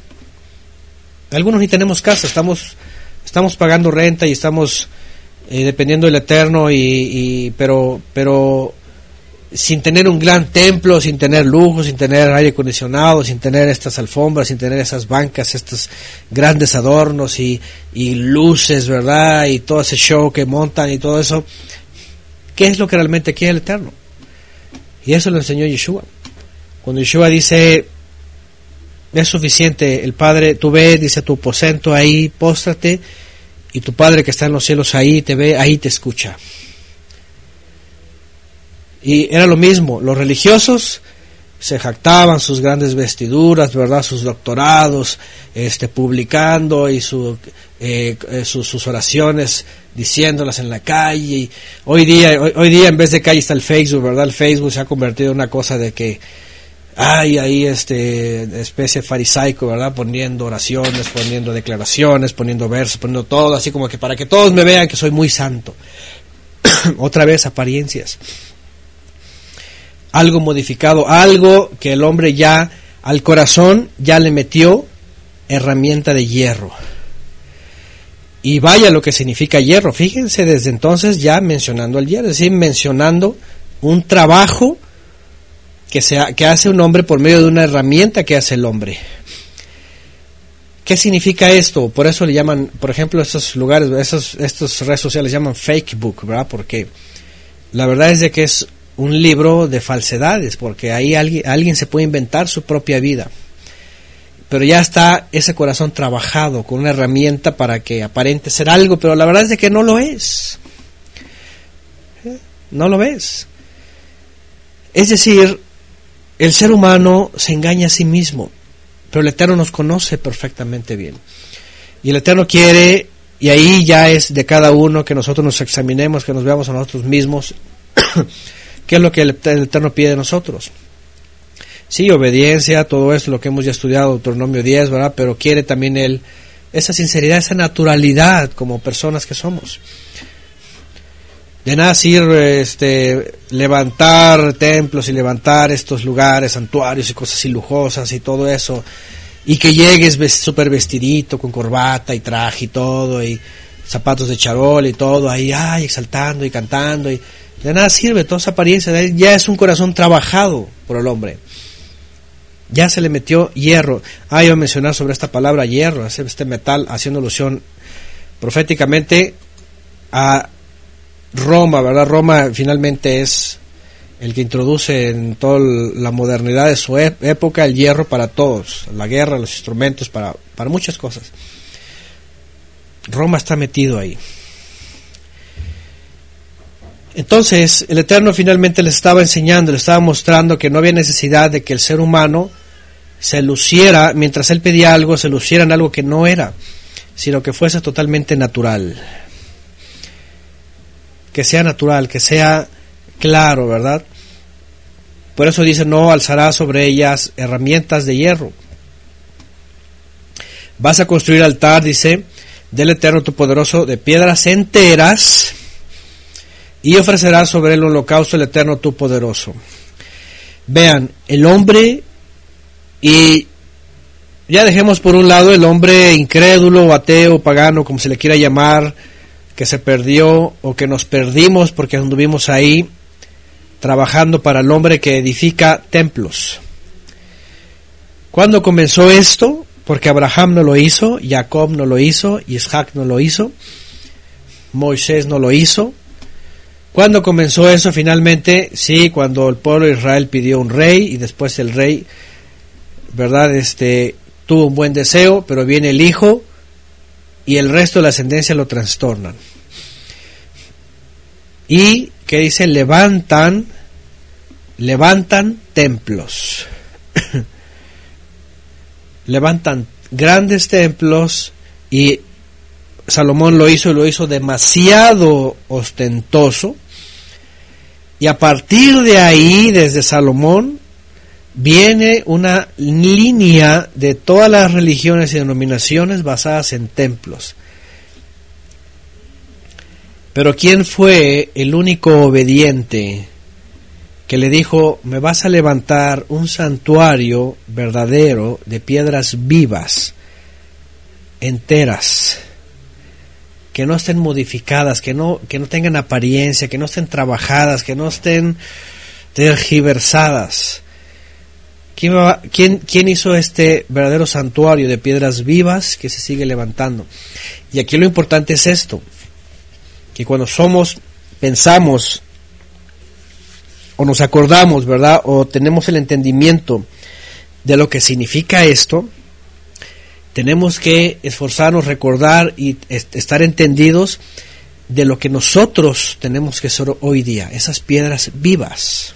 Speaker 1: Algunos ni tenemos casa, estamos estamos pagando renta y estamos eh, dependiendo del Eterno, y, pero, pero sin tener un gran templo, sin tener lujo, sin tener aire acondicionado, sin tener estas alfombras, sin tener esas bancas, estos grandes adornos y, y luces, ¿verdad? Y todo ese show que montan y todo eso. ¿Qué es lo que realmente quiere el Eterno? Y eso lo enseñó Yeshua. Cuando Yeshua dice, es suficiente. El Padre, tú ves, dice tu aposento ahí, póstrate, y tu Padre que está en los cielos ahí te ve, ahí te escucha. Y era lo mismo, los religiosos se jactaban sus grandes vestiduras, ¿verdad? Sus doctorados, este, publicando y su, eh, eh, sus, oraciones diciéndolas en la calle. Y hoy día, hoy, día en vez de calle está el Facebook, ¿verdad? El Facebook se ha convertido en una cosa de que hay ahí este especie farisaico, ¿verdad? Poniendo oraciones, poniendo declaraciones, poniendo versos, poniendo todo, así como que para que todos me vean que soy muy santo. Otra vez apariencias. Algo modificado, algo que el hombre ya al corazón ya le metió herramienta de hierro. Y vaya lo que significa hierro. Fíjense desde entonces ya mencionando el hierro, es decir, mencionando un trabajo que, que hace un hombre por medio de una herramienta que hace el hombre. ¿Qué significa esto? Por eso le llaman, por ejemplo, estos lugares, estos, estos redes sociales llaman fake book, ¿verdad? Porque la verdad es de que es un libro de falsedades, porque ahí alguien, se puede inventar su propia vida. Pero ya está ese corazón trabajado con una herramienta para que aparente ser algo, pero la verdad es de que no lo es. No lo ves. Es decir, el ser humano se engaña a sí mismo, pero el Eterno nos conoce perfectamente bien. Y el Eterno quiere, y ahí ya es de cada uno que nosotros nos examinemos, que nos veamos a nosotros mismos, qué es lo que el Eterno pide de nosotros. Sí, obediencia, todo eso, lo que hemos ya estudiado, Deuteronomio 10, ¿verdad? Pero quiere también Él esa sinceridad, esa naturalidad como personas que somos de nada sirve este, levantar templos y levantar estos lugares, santuarios y cosas lujosas y todo eso, y que llegues súper vestidito, con corbata y traje y todo, y zapatos de charol y todo, ahí, ay, exaltando y cantando, y de nada sirve toda esa apariencia, ya es un corazón trabajado por el hombre. Ya se le metió hierro. Ah, iba a mencionar sobre esta palabra hierro, este metal, haciendo alusión proféticamente a Roma, ¿verdad? Roma finalmente es el que introduce en toda la modernidad de su época el hierro para todos, la guerra, los instrumentos, para, para muchas cosas. Roma está metido ahí. Entonces, el Eterno finalmente le estaba enseñando, le estaba mostrando que no había necesidad de que el ser humano se luciera, mientras él pedía algo, se luciera en algo que no era, sino que fuese totalmente natural que sea natural, que sea claro, ¿verdad? Por eso dice, no alzará sobre ellas herramientas de hierro. Vas a construir altar, dice, del Eterno tu poderoso, de piedras enteras, y ofrecerás sobre el holocausto el Eterno tu poderoso. Vean, el hombre, y ya dejemos por un lado el hombre incrédulo, ateo, pagano, como se le quiera llamar, que se perdió o que nos perdimos porque anduvimos ahí trabajando para el hombre que edifica templos. ¿Cuándo comenzó esto? Porque Abraham no lo hizo, Jacob no lo hizo, Isaac no lo hizo, Moisés no lo hizo. ¿Cuándo comenzó eso finalmente? Sí, cuando el pueblo de Israel pidió un rey y después el rey, ¿verdad? Este tuvo un buen deseo, pero viene el hijo y el resto de la ascendencia lo trastornan. Y que dice, levantan, levantan templos. levantan grandes templos y Salomón lo hizo y lo hizo demasiado ostentoso y a partir de ahí, desde Salomón, viene una línea de todas las religiones y denominaciones basadas en templos. Pero ¿quién fue el único obediente que le dijo, me vas a levantar un santuario verdadero de piedras vivas, enteras? Que no estén modificadas, que no, que no tengan apariencia, que no estén trabajadas, que no estén tergiversadas. ¿Quién, quién, ¿Quién hizo este verdadero santuario de piedras vivas que se sigue levantando? Y aquí lo importante es esto, que cuando somos, pensamos o nos acordamos, ¿verdad? O tenemos el entendimiento de lo que significa esto, tenemos que esforzarnos, recordar y estar entendidos de lo que nosotros tenemos que ser hoy día, esas piedras vivas.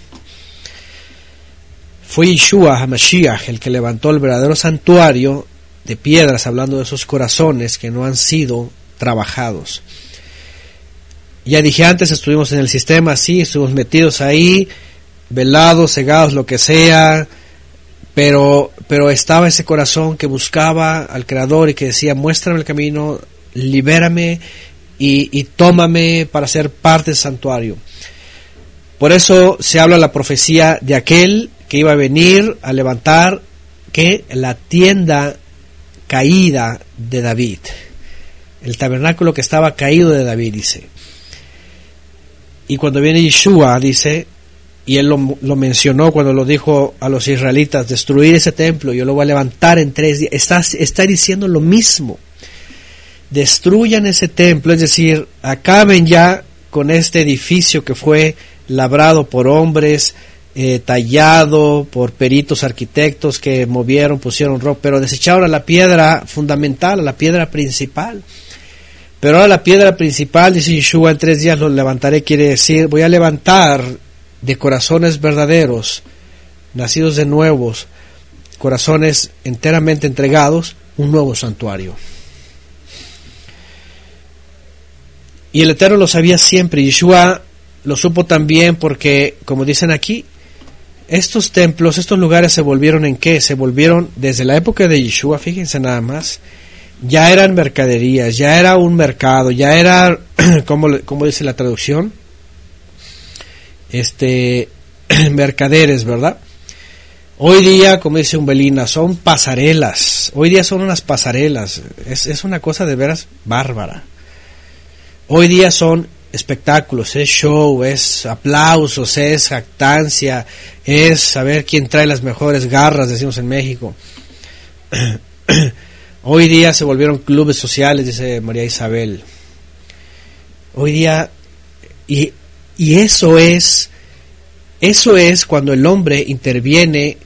Speaker 1: Fue Yeshua HaMashiach el que levantó el verdadero santuario de piedras, hablando de esos corazones que no han sido trabajados. Ya dije antes, estuvimos en el sistema, sí, estuvimos metidos ahí, velados, cegados, lo que sea, pero, pero estaba ese corazón que buscaba al Creador y que decía, muéstrame el camino, libérame y, y tómame para ser parte del santuario. Por eso se habla la profecía de aquel que iba a venir a levantar que la tienda caída de David, el tabernáculo que estaba caído de David, dice. Y cuando viene Yeshua, dice, y él lo, mencionó cuando lo dijo a los israelitas, destruir ese templo, yo lo voy a levantar en tres días. Está, está diciendo lo mismo. Destruyan ese templo, es decir, acaben ya con este edificio que fue labrado por hombres, eh, tallado por peritos arquitectos que movieron, pusieron rock, pero desecharon a la piedra fundamental, a la piedra principal. Pero ahora la piedra principal, dice Yeshua, en tres días lo levantaré, quiere decir, voy a levantar de corazones verdaderos, nacidos de nuevos, corazones enteramente entregados, un nuevo santuario. Y el Eterno lo sabía siempre, Yeshua lo supo también porque, como dicen aquí, estos templos, estos lugares se volvieron en qué? Se volvieron desde la época de Yeshua, fíjense nada más, ya eran mercaderías, ya era un mercado, ya era, como, como dice la traducción, este, mercaderes, ¿verdad? Hoy día, como dice Umbelina, son pasarelas. Hoy día son unas pasarelas. Es, es una cosa de veras bárbara. Hoy día son espectáculos, es show, es aplausos, es jactancia, es saber quién trae las mejores garras, decimos en México. Hoy día se volvieron clubes sociales, dice María Isabel. Hoy día, y y eso es, eso es cuando el hombre interviene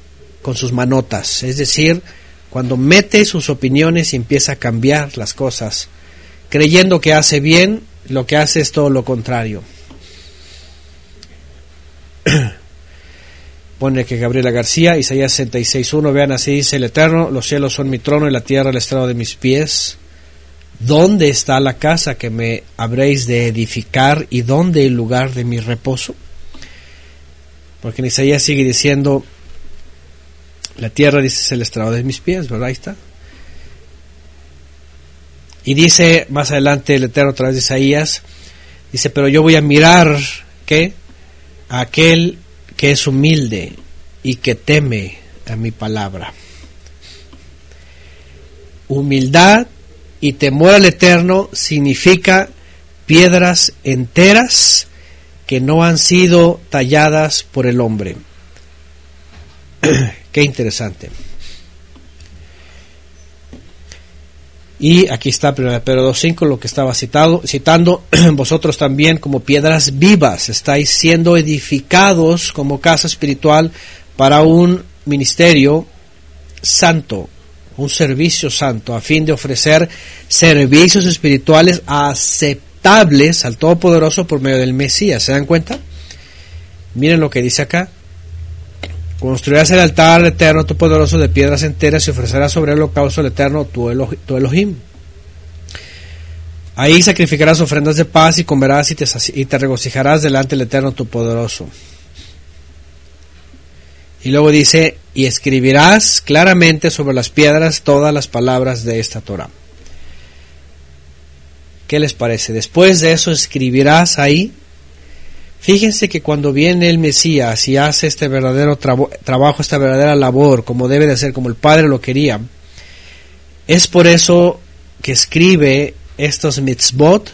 Speaker 1: con sus manotas, es decir, cuando mete sus opiniones y empieza a cambiar las cosas, creyendo que hace bien, lo que hace es todo lo contrario. Pone que Gabriela García, Isaías 66.1, vean así dice el Eterno, los cielos son mi trono y la tierra el estrado de mis pies. ¿Dónde está la casa que me habréis de edificar y dónde el lugar de mi reposo? Porque en Isaías sigue diciendo, la tierra dice es el estrado de mis pies, ¿verdad? Ahí está. Y dice más adelante el Eterno a través de Isaías, dice, pero yo voy a mirar, ¿qué? A aquel que es humilde y que teme a mi palabra. Humildad y temor al eterno significa piedras enteras que no han sido talladas por el hombre. Qué interesante. Y aquí está 1 Pedro 2.5, lo que estaba citado, citando, vosotros también como piedras vivas estáis siendo edificados como casa espiritual para un ministerio santo, un servicio santo, a fin de ofrecer servicios espirituales aceptables al Todopoderoso por medio del Mesías. ¿Se dan cuenta? Miren lo que dice acá. Construirás el altar eterno, tu poderoso, de piedras enteras y ofrecerás sobre el holocausto el eterno, tu, Elohim. Ahí sacrificarás ofrendas de paz y comerás y te, y te regocijarás delante del eterno, tu poderoso. Y luego dice, y escribirás claramente sobre las piedras todas las palabras de esta Torah. ¿Qué les parece? Después de eso escribirás ahí Fíjense que cuando viene el Mesías y hace este verdadero trabajo, esta verdadera labor, como debe de ser, como el Padre lo quería, es por eso que escribe estos mitzvot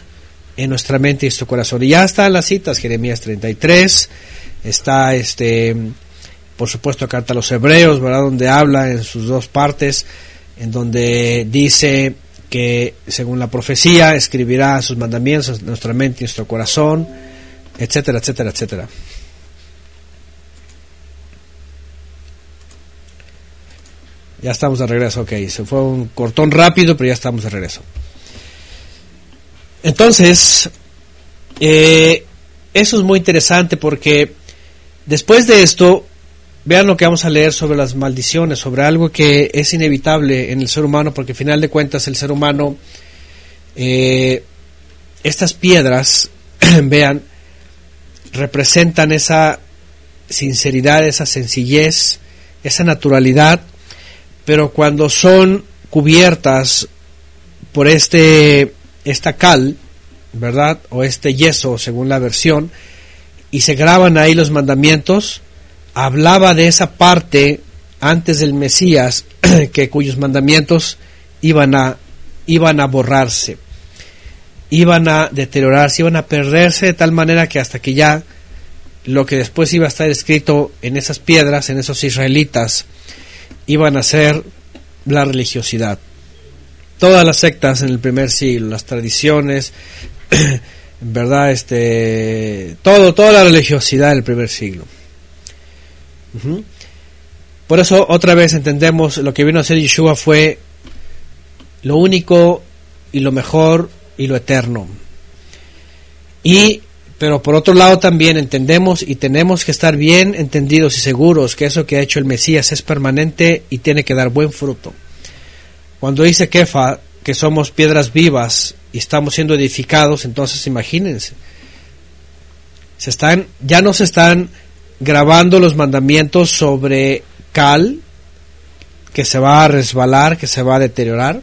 Speaker 1: en nuestra mente y nuestro corazón. Y ya están las citas, Jeremías 33, está este, por supuesto, Carta a los Hebreos, ¿verdad? Donde habla en sus dos partes, en donde dice que según la profecía escribirá sus mandamientos en nuestra mente y nuestro corazón etcétera, etcétera, etcétera. Ya estamos de regreso, ok. Se fue un cortón rápido, pero ya estamos de regreso. Entonces, eh, eso es muy interesante porque después de esto, vean lo que vamos a leer sobre las maldiciones, sobre algo que es inevitable en el ser humano, porque al final de cuentas el ser humano, eh, estas piedras, vean, representan esa sinceridad, esa sencillez, esa naturalidad, pero cuando son cubiertas por este esta cal, ¿verdad? O este yeso, según la versión, y se graban ahí los mandamientos, hablaba de esa parte antes del Mesías que cuyos mandamientos iban a iban a borrarse iban a deteriorarse, iban a perderse de tal manera que hasta que ya lo que después iba a estar escrito en esas piedras, en esos israelitas, iban a ser la religiosidad. Todas las sectas en el primer siglo, las tradiciones, verdad, este, todo, toda la religiosidad del primer siglo. Por eso otra vez entendemos lo que vino a hacer Yeshua fue lo único y lo mejor y lo eterno. Y, pero por otro lado también entendemos y tenemos que estar bien entendidos y seguros que eso que ha hecho el Mesías es permanente y tiene que dar buen fruto. Cuando dice Kefa que somos piedras vivas y estamos siendo edificados, entonces imagínense, se están, ya no se están grabando los mandamientos sobre cal, que se va a resbalar, que se va a deteriorar,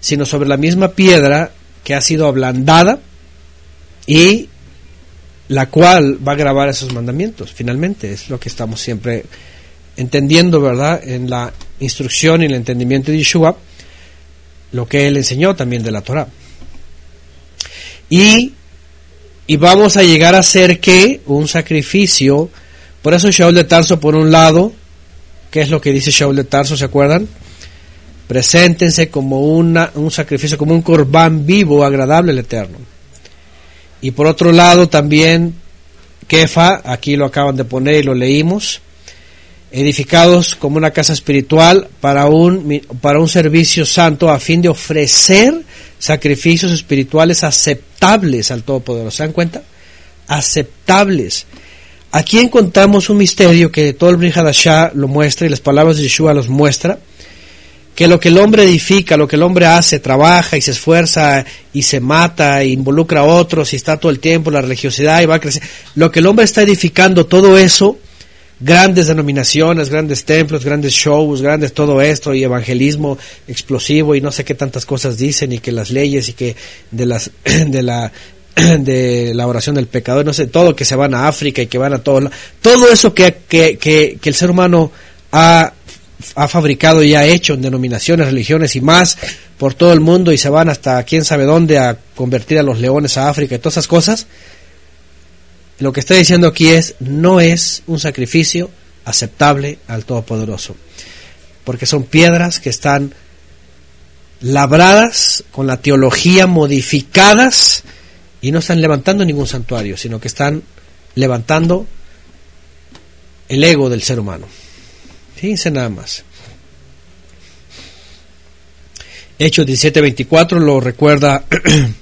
Speaker 1: sino sobre la misma piedra que ha sido ablandada y la cual va a grabar esos mandamientos. Finalmente, es lo que estamos siempre entendiendo, ¿verdad? En la instrucción y el entendimiento de Yeshua, lo que él enseñó también de la Torah. Y, y vamos a llegar a ser que un sacrificio, por eso Shaul de Tarso, por un lado, ¿qué es lo que dice Shaul de Tarso? ¿Se acuerdan? Preséntense como un sacrificio, como un corbán vivo, agradable al Eterno. Y por otro lado también, Kefa, aquí lo acaban de poner y lo leímos, edificados como una casa espiritual para un, para un servicio santo a fin de ofrecer sacrificios espirituales aceptables al Todopoderoso. ¿Se dan cuenta? Aceptables. Aquí encontramos un misterio que todo el Brihadashah lo muestra y las palabras de Yeshua los muestra que lo que el hombre edifica, lo que el hombre hace, trabaja y se esfuerza y se mata e involucra a otros y está todo el tiempo la religiosidad y va a crecer, lo que el hombre está edificando, todo eso, grandes denominaciones, grandes templos, grandes shows, grandes todo esto y evangelismo explosivo y no sé qué tantas cosas dicen y que las leyes y que de las de la de la oración del pecador, no sé, todo que se van a África y que van a todo, todo eso que, que, que, que el ser humano ha ha fabricado y ha hecho en denominaciones, religiones y más por todo el mundo y se van hasta quién sabe dónde a convertir a los leones a África y todas esas cosas, lo que está diciendo aquí es, no es un sacrificio aceptable al Todopoderoso, porque son piedras que están labradas, con la teología modificadas, y no están levantando ningún santuario, sino que están levantando el ego del ser humano. Fíjense nada más. Hechos 17:24 lo recuerda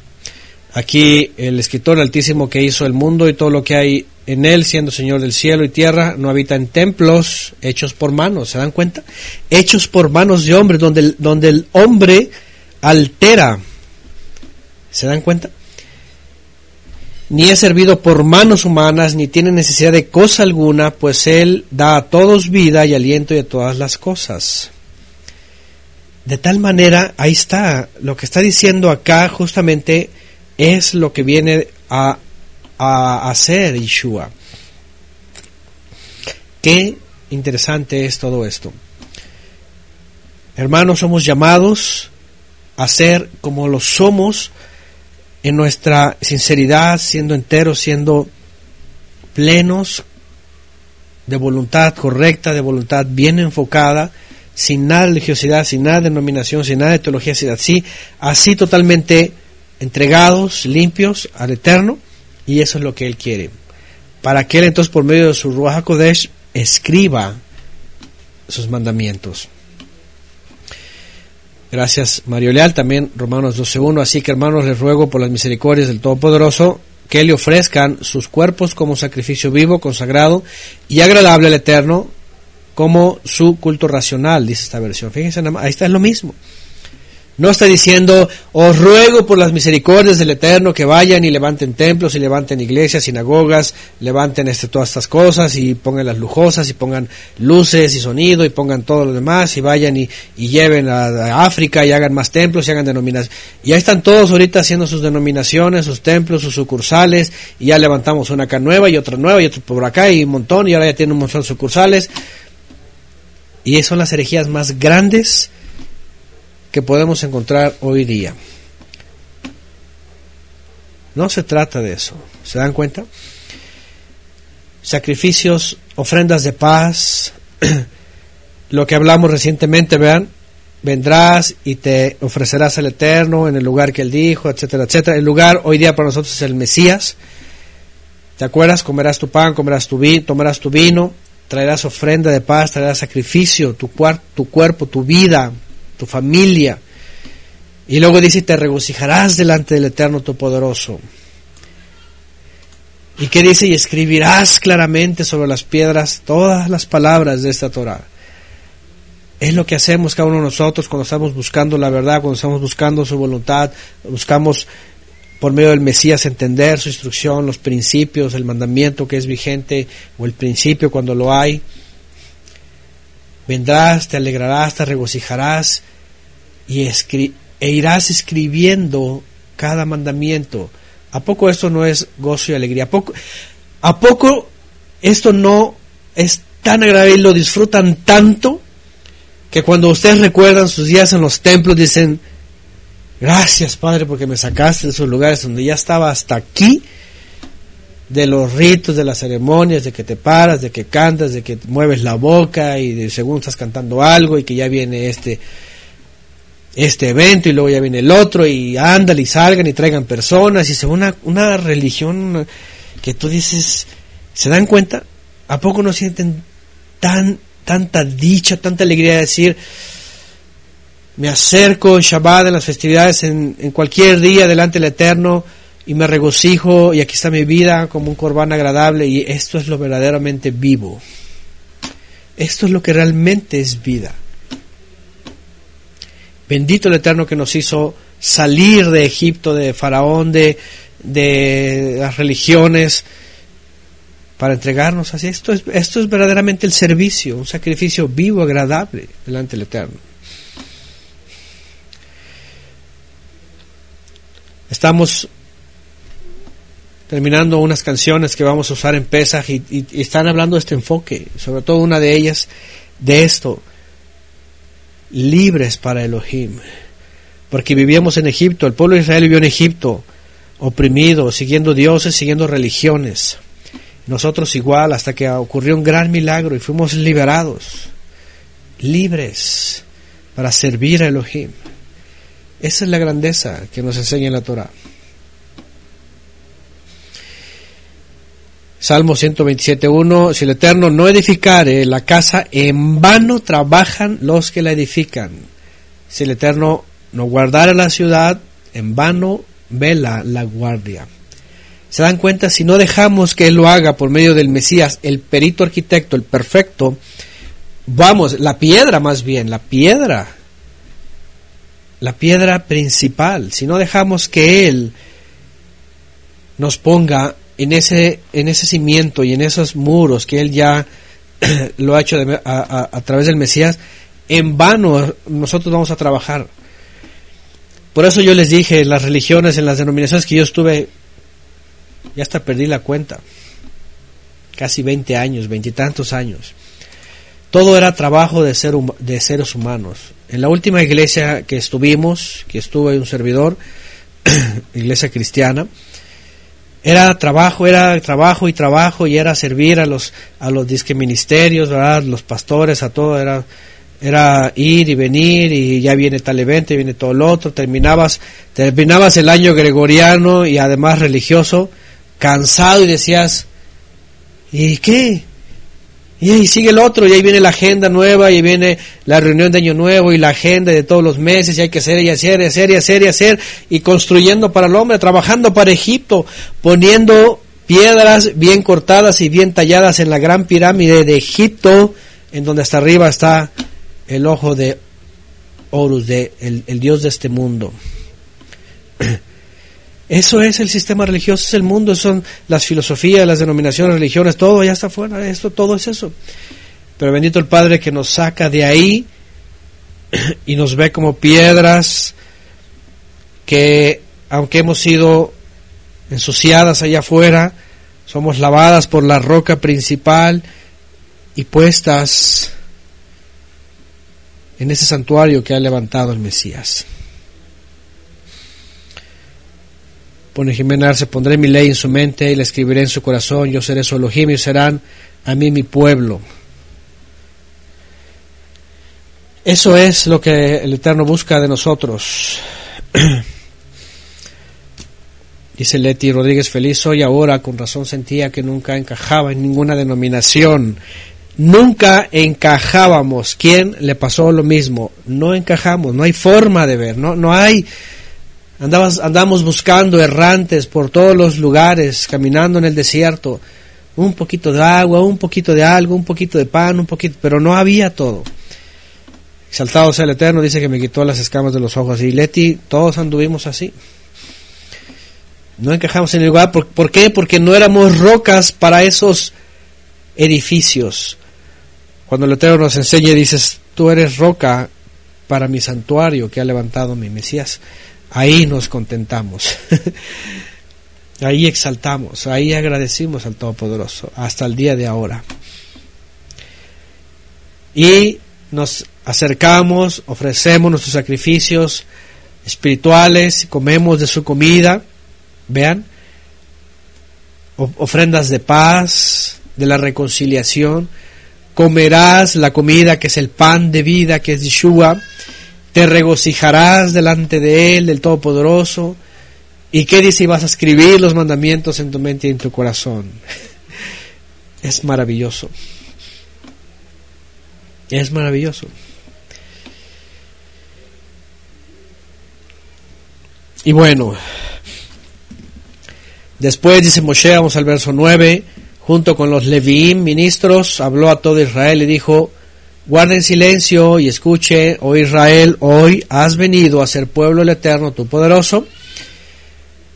Speaker 1: aquí el escritor altísimo que hizo el mundo y todo lo que hay en él, siendo Señor del cielo y tierra, no habita en templos hechos por manos, ¿se dan cuenta? Hechos por manos de hombres, donde donde el hombre altera, ¿se dan cuenta? Ni es servido por manos humanas, ni tiene necesidad de cosa alguna, pues Él da a todos vida y aliento y a todas las cosas. De tal manera, ahí está, lo que está diciendo acá justamente es lo que viene a, a hacer Yeshua. Qué interesante es todo esto. Hermanos, somos llamados a ser como lo somos en nuestra sinceridad, siendo enteros, siendo plenos de voluntad correcta, de voluntad bien enfocada, sin nada de religiosidad, sin nada de denominación, sin nada de teología, así, así totalmente entregados, limpios al Eterno, y eso es lo que Él quiere. Para que Él entonces por medio de su Ruach HaKodesh escriba sus mandamientos. Gracias Mario Leal, también Romanos 12.1, así que hermanos les ruego por las misericordias del Todopoderoso que le ofrezcan sus cuerpos como sacrificio vivo, consagrado y agradable al Eterno, como su culto racional, dice esta versión. Fíjense, ahí está lo mismo. No está diciendo, os ruego por las misericordias del Eterno que vayan y levanten templos y levanten iglesias, sinagogas, levanten este, todas estas cosas y pongan las lujosas y pongan luces y sonido y pongan todo lo demás y vayan y, lleven a, África y hagan más templos y hagan denominaciones. Y ahí están todos ahorita haciendo sus denominaciones, sus templos, sus sucursales y ya levantamos una acá nueva y otra nueva y otra por acá y un montón y ahora ya tienen un montón de sucursales. Y son las herejías más grandes que podemos encontrar hoy día. No se trata de eso, ¿se dan cuenta? Sacrificios, ofrendas de paz, lo que hablamos recientemente, vean, vendrás y te ofrecerás al Eterno en el lugar que Él dijo, etcétera, etcétera. El lugar hoy día para nosotros es el Mesías. ¿Te acuerdas? Comerás tu pan, comerás tu vino, tomarás tu vino, traerás ofrenda de paz, traerás sacrificio, tu, tu cuerpo, tu vida, tu familia. Y luego dice, te regocijarás delante del Eterno tu poderoso. ¿Y qué dice? Y escribirás claramente sobre las piedras todas las palabras de esta Torah. Es lo que hacemos cada uno de nosotros cuando estamos buscando la verdad, cuando estamos buscando su voluntad, buscamos por medio del Mesías entender su instrucción, los principios, el mandamiento que es vigente o el principio cuando lo hay. Vendrás, te alegrarás, te regocijarás y e irás escribiendo cada mandamiento. ¿A poco esto no es gozo y alegría? ¿A poco, ¿A poco esto no es tan agradable y lo disfrutan tanto que cuando ustedes recuerdan sus días en los templos dicen, Gracias, Padre, porque me sacaste de esos lugares donde ya estaba hasta aquí, de los ritos, de las ceremonias, de que te paras, de que cantas, de que mueves la boca y de según estás cantando algo y que ya viene este este evento y luego ya viene el otro y andan y salgan y traigan personas y se una, una religión que tú dices, ¿se dan cuenta? ¿A poco no sienten tan, tanta dicha, tanta alegría de decir, me acerco en Shabbat, en las festividades, en, cualquier día delante del Eterno y me regocijo y aquí está mi vida como un corbán agradable y esto es lo verdaderamente vivo. Esto es lo que realmente es vida. Bendito el Eterno que nos hizo salir de Egipto, de Faraón, de, de las religiones, para entregarnos así. Esto es, esto es verdaderamente el servicio, un sacrificio vivo, agradable delante del Eterno. Estamos terminando unas canciones que vamos a usar en Pesaj y, están hablando de este enfoque, sobre todo una de ellas, de esto, libres para Elohim, porque vivíamos en Egipto, el pueblo de Israel vivió en Egipto, oprimido, siguiendo dioses, siguiendo religiones. Nosotros igual, hasta que ocurrió un gran milagro y fuimos liberados, libres para servir a Elohim. Esa es la grandeza que nos enseña la Torah. Salmo 127.1, si el Eterno no edificare la casa, en vano trabajan los que la edifican. Si el Eterno no guardare la ciudad, en vano vela la guardia. Se dan cuenta, si no dejamos que Él lo haga por medio del Mesías, el perito arquitecto, el perfecto, vamos, la piedra más bien, la piedra, la piedra principal, si no dejamos que Él nos ponga en ese, en ese cimiento y en esos muros que Él ya lo ha hecho a, través del Mesías, en vano nosotros vamos a trabajar. Por eso yo les dije, las religiones, en las denominaciones que yo estuve ya hasta perdí la cuenta. Casi 20 años, veintitantos años. Todo era trabajo de, ser, de seres humanos. En la última iglesia que estuvimos, que estuve un servidor, iglesia cristiana, era trabajo, era trabajo y trabajo y era servir a los a los disque ministerios, ¿verdad? los pastores, a todo era era ir y venir y ya viene tal evento y viene todo lo otro, terminabas terminabas el año gregoriano y además religioso cansado y decías, ¿y qué? Y ahí sigue el otro, y ahí viene la agenda nueva, y viene la reunión de Año Nuevo, y la agenda de todos los meses, y hay que hacer, y hacer, y hacer, y hacer, y hacer, y construyendo para el hombre, trabajando para Egipto, poniendo piedras bien cortadas y bien talladas en la gran pirámide de Egipto, en donde hasta arriba está el ojo de Horus, de el dios de este mundo. Eso es el sistema religioso, es el mundo, son las filosofías, las denominaciones, religiones, todo ya está fuera, esto, todo es eso. Pero bendito el Padre que nos saca de ahí y nos ve como piedras que, aunque hemos sido ensuciadas allá afuera, somos lavadas por la roca principal y puestas en ese santuario que ha levantado el Mesías. Pone Jimena se pondré mi ley en su mente y la escribiré en su corazón, yo seré su Elohim y serán a mí mi pueblo. Eso es lo que el Eterno busca de nosotros. Dice Leti Rodríguez Feliz, hoy ahora con razón sentía que nunca encajaba en ninguna denominación. Nunca encajábamos. ¿Quién le pasó lo mismo? No encajamos, no hay forma de ver, no, no hay andamos buscando errantes por todos los lugares, caminando en el desierto. Un poquito de agua, un poquito de algo, un poquito de pan, un poquito, pero no había todo. Exaltado sea el Eterno, dice que me quitó las escamas de los ojos. Y Leti, todos anduvimos así. No encajamos en el lugar. ¿Por, ¿Por qué? Porque no éramos rocas para esos edificios. Cuando el Eterno nos enseña, dices, tú eres roca para mi santuario que ha levantado mi Mesías ahí nos contentamos, ahí exaltamos, ahí agradecimos al Todopoderoso hasta el día de ahora. Y nos acercamos, ofrecemos nuestros sacrificios espirituales, comemos de su comida, vean, ofrendas de paz, de la reconciliación, comerás la comida que es el pan de vida, que es Yeshua, te regocijarás delante de Él, del Todopoderoso. ¿Y qué dice? Vas a escribir los mandamientos en tu mente y en tu corazón. Es maravilloso. Es maravilloso. Y bueno, después dice Moshe, vamos al verso 9, junto con los Leviim, ministros, habló a todo Israel y dijo, Guarden silencio y escuche, oh Israel, hoy has venido a ser pueblo del Eterno, tu poderoso.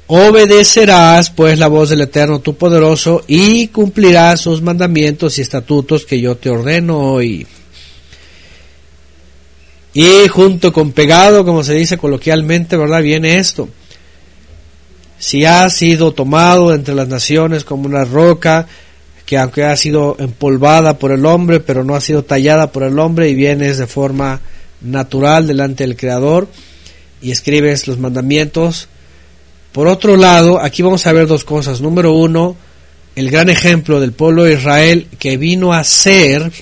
Speaker 1: Obedecerás pues la voz del Eterno, tu poderoso, y cumplirás sus mandamientos y estatutos que yo te ordeno hoy. Y junto con pegado, como se dice coloquialmente, ¿verdad? Viene esto. Si has sido tomado entre las naciones como una roca, que aunque ha sido empolvada por el hombre, pero no ha sido tallada por el hombre y vienes de forma natural delante del Creador y escribes los mandamientos. Por otro lado, aquí vamos a ver dos cosas. Número uno, el gran ejemplo del pueblo de Israel que vino a ser,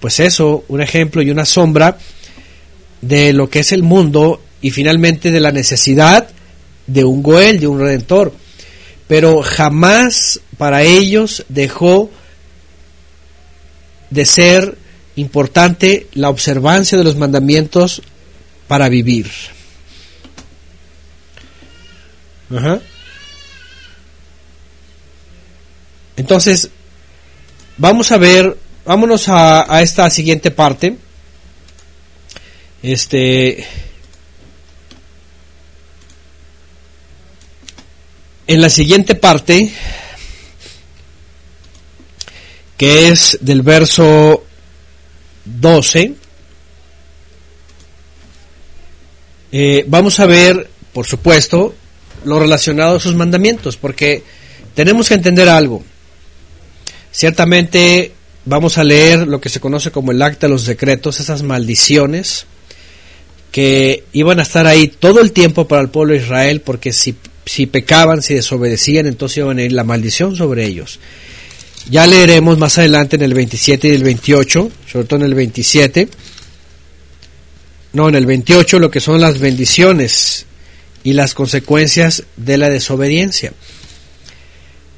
Speaker 1: pues eso, un ejemplo y una sombra de lo que es el mundo y finalmente de la necesidad de un Goel, de un redentor. Pero jamás para ellos dejó de ser importante la observancia de los mandamientos para vivir. Entonces, vamos a ver, vámonos a, a esta siguiente parte. Este. En la siguiente parte, que es del verso 12, eh, vamos a ver, por supuesto, lo relacionado a sus mandamientos, porque tenemos que entender algo. Ciertamente vamos a leer lo que se conoce como el acta de los decretos, esas maldiciones que iban a estar ahí todo el tiempo para el pueblo de Israel, porque si si pecaban, si desobedecían, entonces iban a ir la maldición sobre ellos. Ya leeremos más adelante en el 27 y el 28, sobre todo en el 27, no, en el 28 lo que son las bendiciones y las consecuencias de la desobediencia.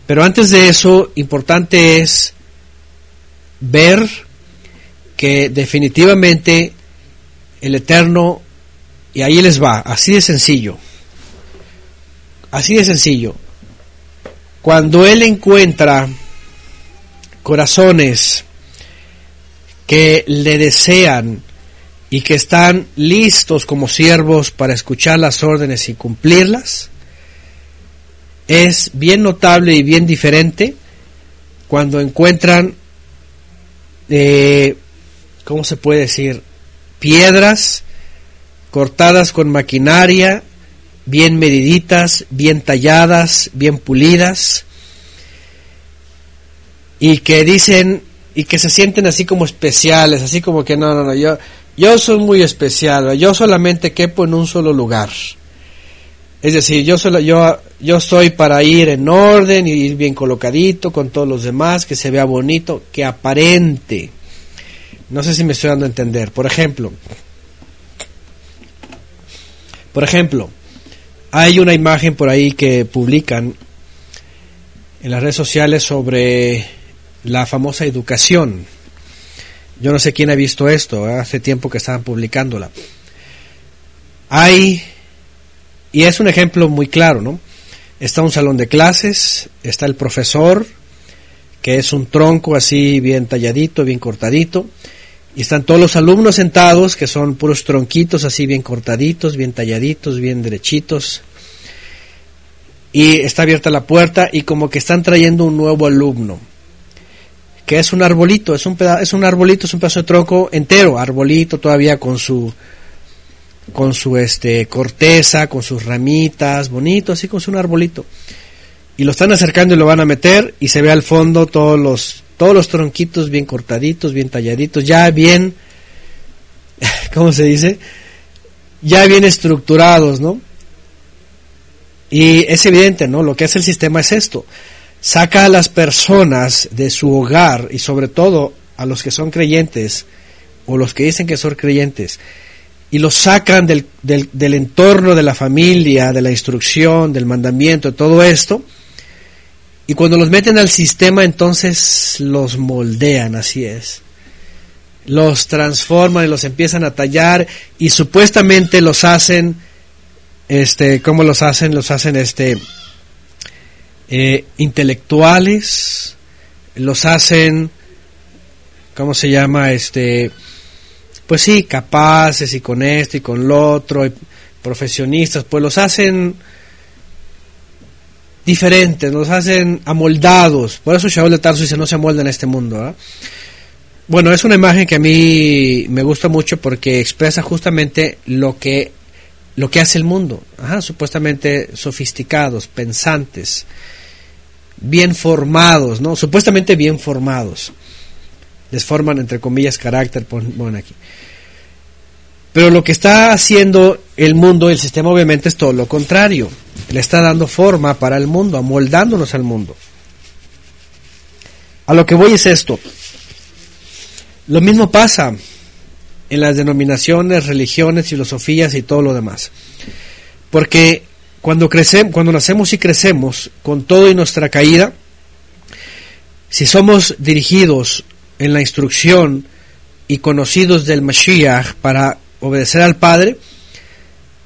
Speaker 1: Pero antes de eso, importante es ver que definitivamente el Eterno, y ahí les va, así de sencillo, Así de sencillo. Cuando Él encuentra corazones que le desean y que están listos como siervos para escuchar las órdenes y cumplirlas, es bien notable y bien diferente cuando encuentran, eh, ¿cómo se puede decir? Piedras cortadas con maquinaria bien mediditas, bien talladas, bien pulidas, y que dicen y que se sienten así como especiales, así como que no, no, no, yo, yo soy muy especial, yo solamente quepo en un solo lugar. Es decir, yo solo, yo, yo estoy para ir en orden ir bien colocadito con todos los demás, que se vea bonito, que aparente. No sé si me estoy dando a entender. Por ejemplo, por ejemplo, hay una imagen por ahí que publican en las redes sociales sobre la famosa educación. Yo no sé quién ha visto esto, ¿eh? hace tiempo que estaban publicándola. Hay, y es un ejemplo muy claro, ¿no? Está un salón de clases, está el profesor, que es un tronco así bien talladito, bien cortadito, y están todos los alumnos sentados, que son puros tronquitos así bien cortaditos, bien talladitos, bien derechitos. Y está abierta la puerta y como que están trayendo un nuevo alumno. Que es un arbolito, es un, es un arbolito, es un pedazo de tronco entero, arbolito todavía con su con su este corteza, con sus ramitas, bonito, así con su un arbolito. Y lo están acercando y lo van a meter y se ve al fondo todos los todos los tronquitos bien cortaditos, bien talladitos, ya bien, ¿cómo se dice? Ya bien estructurados, ¿no? Y es evidente, ¿no? Lo que hace el sistema es esto. Saca a las personas de su hogar y sobre todo a los que son creyentes o los que dicen que son creyentes y los sacan del, del, entorno de la familia, de la instrucción, del mandamiento, todo esto y cuando los meten al sistema, entonces los moldean, así es. Los transforman y los empiezan a tallar y supuestamente los hacen, este, ¿cómo los hacen? Los hacen, este, eh, intelectuales, los hacen, ¿cómo se llama? Este, pues sí, capaces y con esto y con lo otro, profesionistas, pues los hacen diferentes, nos hacen amoldados. Por eso Shaul de Tarso dice no se amolda en este mundo. Bueno, es una imagen que a mí me gusta mucho porque expresa justamente lo que lo que hace el mundo. Supuestamente sofisticados, pensantes, bien formados, ¿no? Supuestamente bien formados. Les forman entre comillas carácter, bueno aquí. Pero lo que está haciendo el mundo, el sistema obviamente es todo lo contrario. Le está dando forma para el mundo, amoldándonos al mundo. A lo que voy es esto. Lo mismo pasa en las denominaciones, religiones, filosofías y todo lo demás. Porque cuando crecemos, cuando nacemos y crecemos con todo y nuestra caída, si somos dirigidos en la instrucción y conocidos del Mashiach para obedecer al Padre,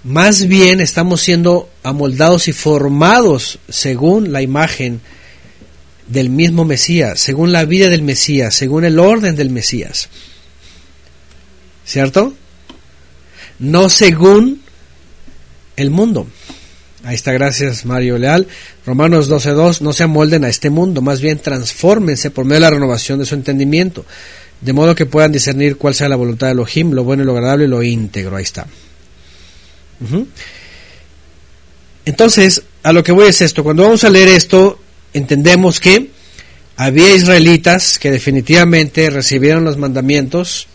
Speaker 1: más bien estamos siendo amoldados y formados según la imagen del mismo Mesías, según la vida del Mesías, según el orden del Mesías. ¿Cierto? No según el mundo. Ahí está, gracias Mario Leal. Romanos 12.2, no se amolden a este mundo, más bien transfórmense por medio de la renovación de su entendimiento, de modo que puedan discernir cuál sea la voluntad de Elohim, lo bueno y lo agradable y lo íntegro. Ahí está. Entonces, a lo que voy es esto, cuando vamos a leer esto, entendemos que había israelitas que definitivamente recibieron los mandamientos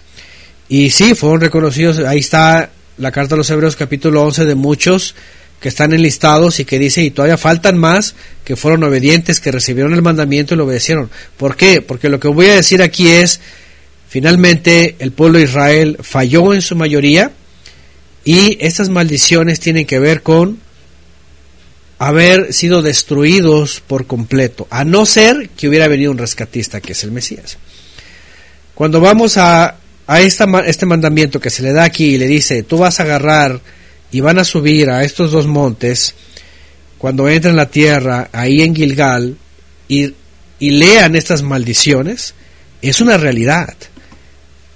Speaker 1: y sí, fueron reconocidos, ahí está la carta de los Hebreos capítulo 11 de muchos que están enlistados y que dice, y todavía faltan más que fueron obedientes, que recibieron el mandamiento y lo obedecieron. ¿Por qué? Porque lo que voy a decir aquí es, finalmente el pueblo de Israel falló en su mayoría y estas maldiciones tienen que ver con haber sido destruidos por completo, a no ser que hubiera venido un rescatista, que es el Mesías. Cuando vamos a, a esta, este mandamiento que se le da aquí y le dice, tú vas a agarrar y van a subir a estos dos montes cuando entren en la tierra, ahí en Gilgal, y, y lean estas maldiciones, es una realidad.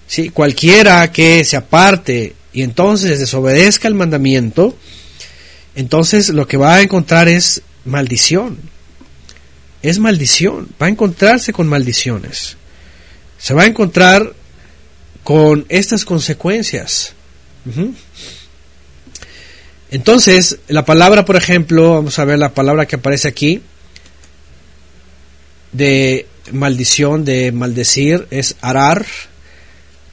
Speaker 1: ¿Sí? Cualquiera que se aparte y entonces desobedezca el mandamiento, entonces lo que va a encontrar es maldición. Es maldición. Va a encontrarse con maldiciones. Se va a encontrar con estas consecuencias. Entonces, la palabra, por ejemplo, vamos a ver la palabra que aparece aquí, de maldición, de maldecir, es arar,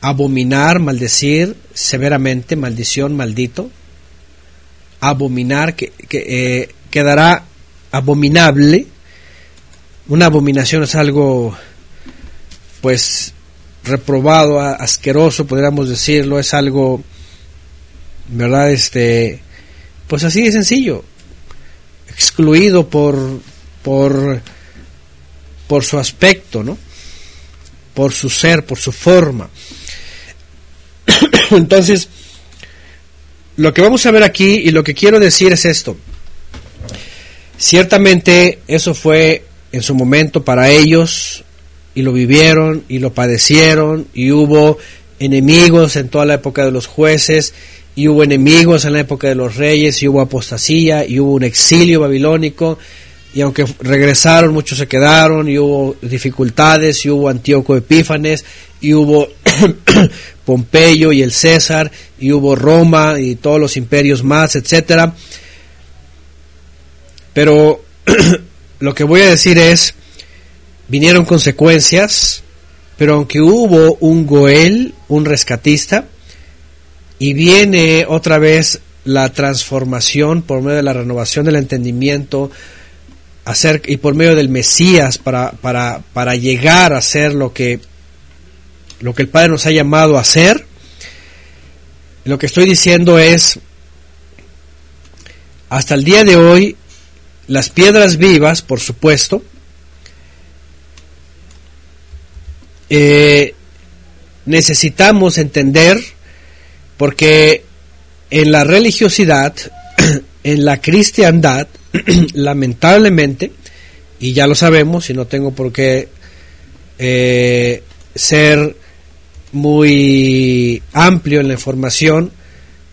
Speaker 1: abominar, maldecir, severamente, maldición, maldito. Abominar, que, eh, quedará abominable. Una abominación es algo, pues, reprobado, asqueroso, podríamos decirlo, es algo, ¿verdad? Este, pues así de sencillo, excluido por, por, por su aspecto, ¿no? Por su ser, por su forma. Entonces, lo que vamos a ver aquí y lo que quiero decir es esto. Ciertamente eso fue en su momento para ellos y lo vivieron y lo padecieron y hubo enemigos en toda la época de los jueces y hubo enemigos en la época de los reyes, y hubo apostasía, y hubo un exilio babilónico, y aunque regresaron, muchos se quedaron, y hubo dificultades, y hubo Antíoco Epífanes, y hubo Pompeyo y el César, y hubo Roma y todos los imperios más, etcétera. Pero lo que voy a decir es, vinieron consecuencias, pero aunque hubo un Goel, un rescatista, y viene otra vez la transformación por medio de la renovación del entendimiento hacer, y por medio del Mesías para, para, para llegar a ser lo que, lo que el Padre nos ha llamado a hacer. Lo que estoy diciendo es, hasta el día de hoy, las piedras vivas, por supuesto, eh, necesitamos entender porque en la religiosidad, en la cristiandad, lamentablemente, y ya lo sabemos, y no tengo por qué eh, ser muy amplio en la información,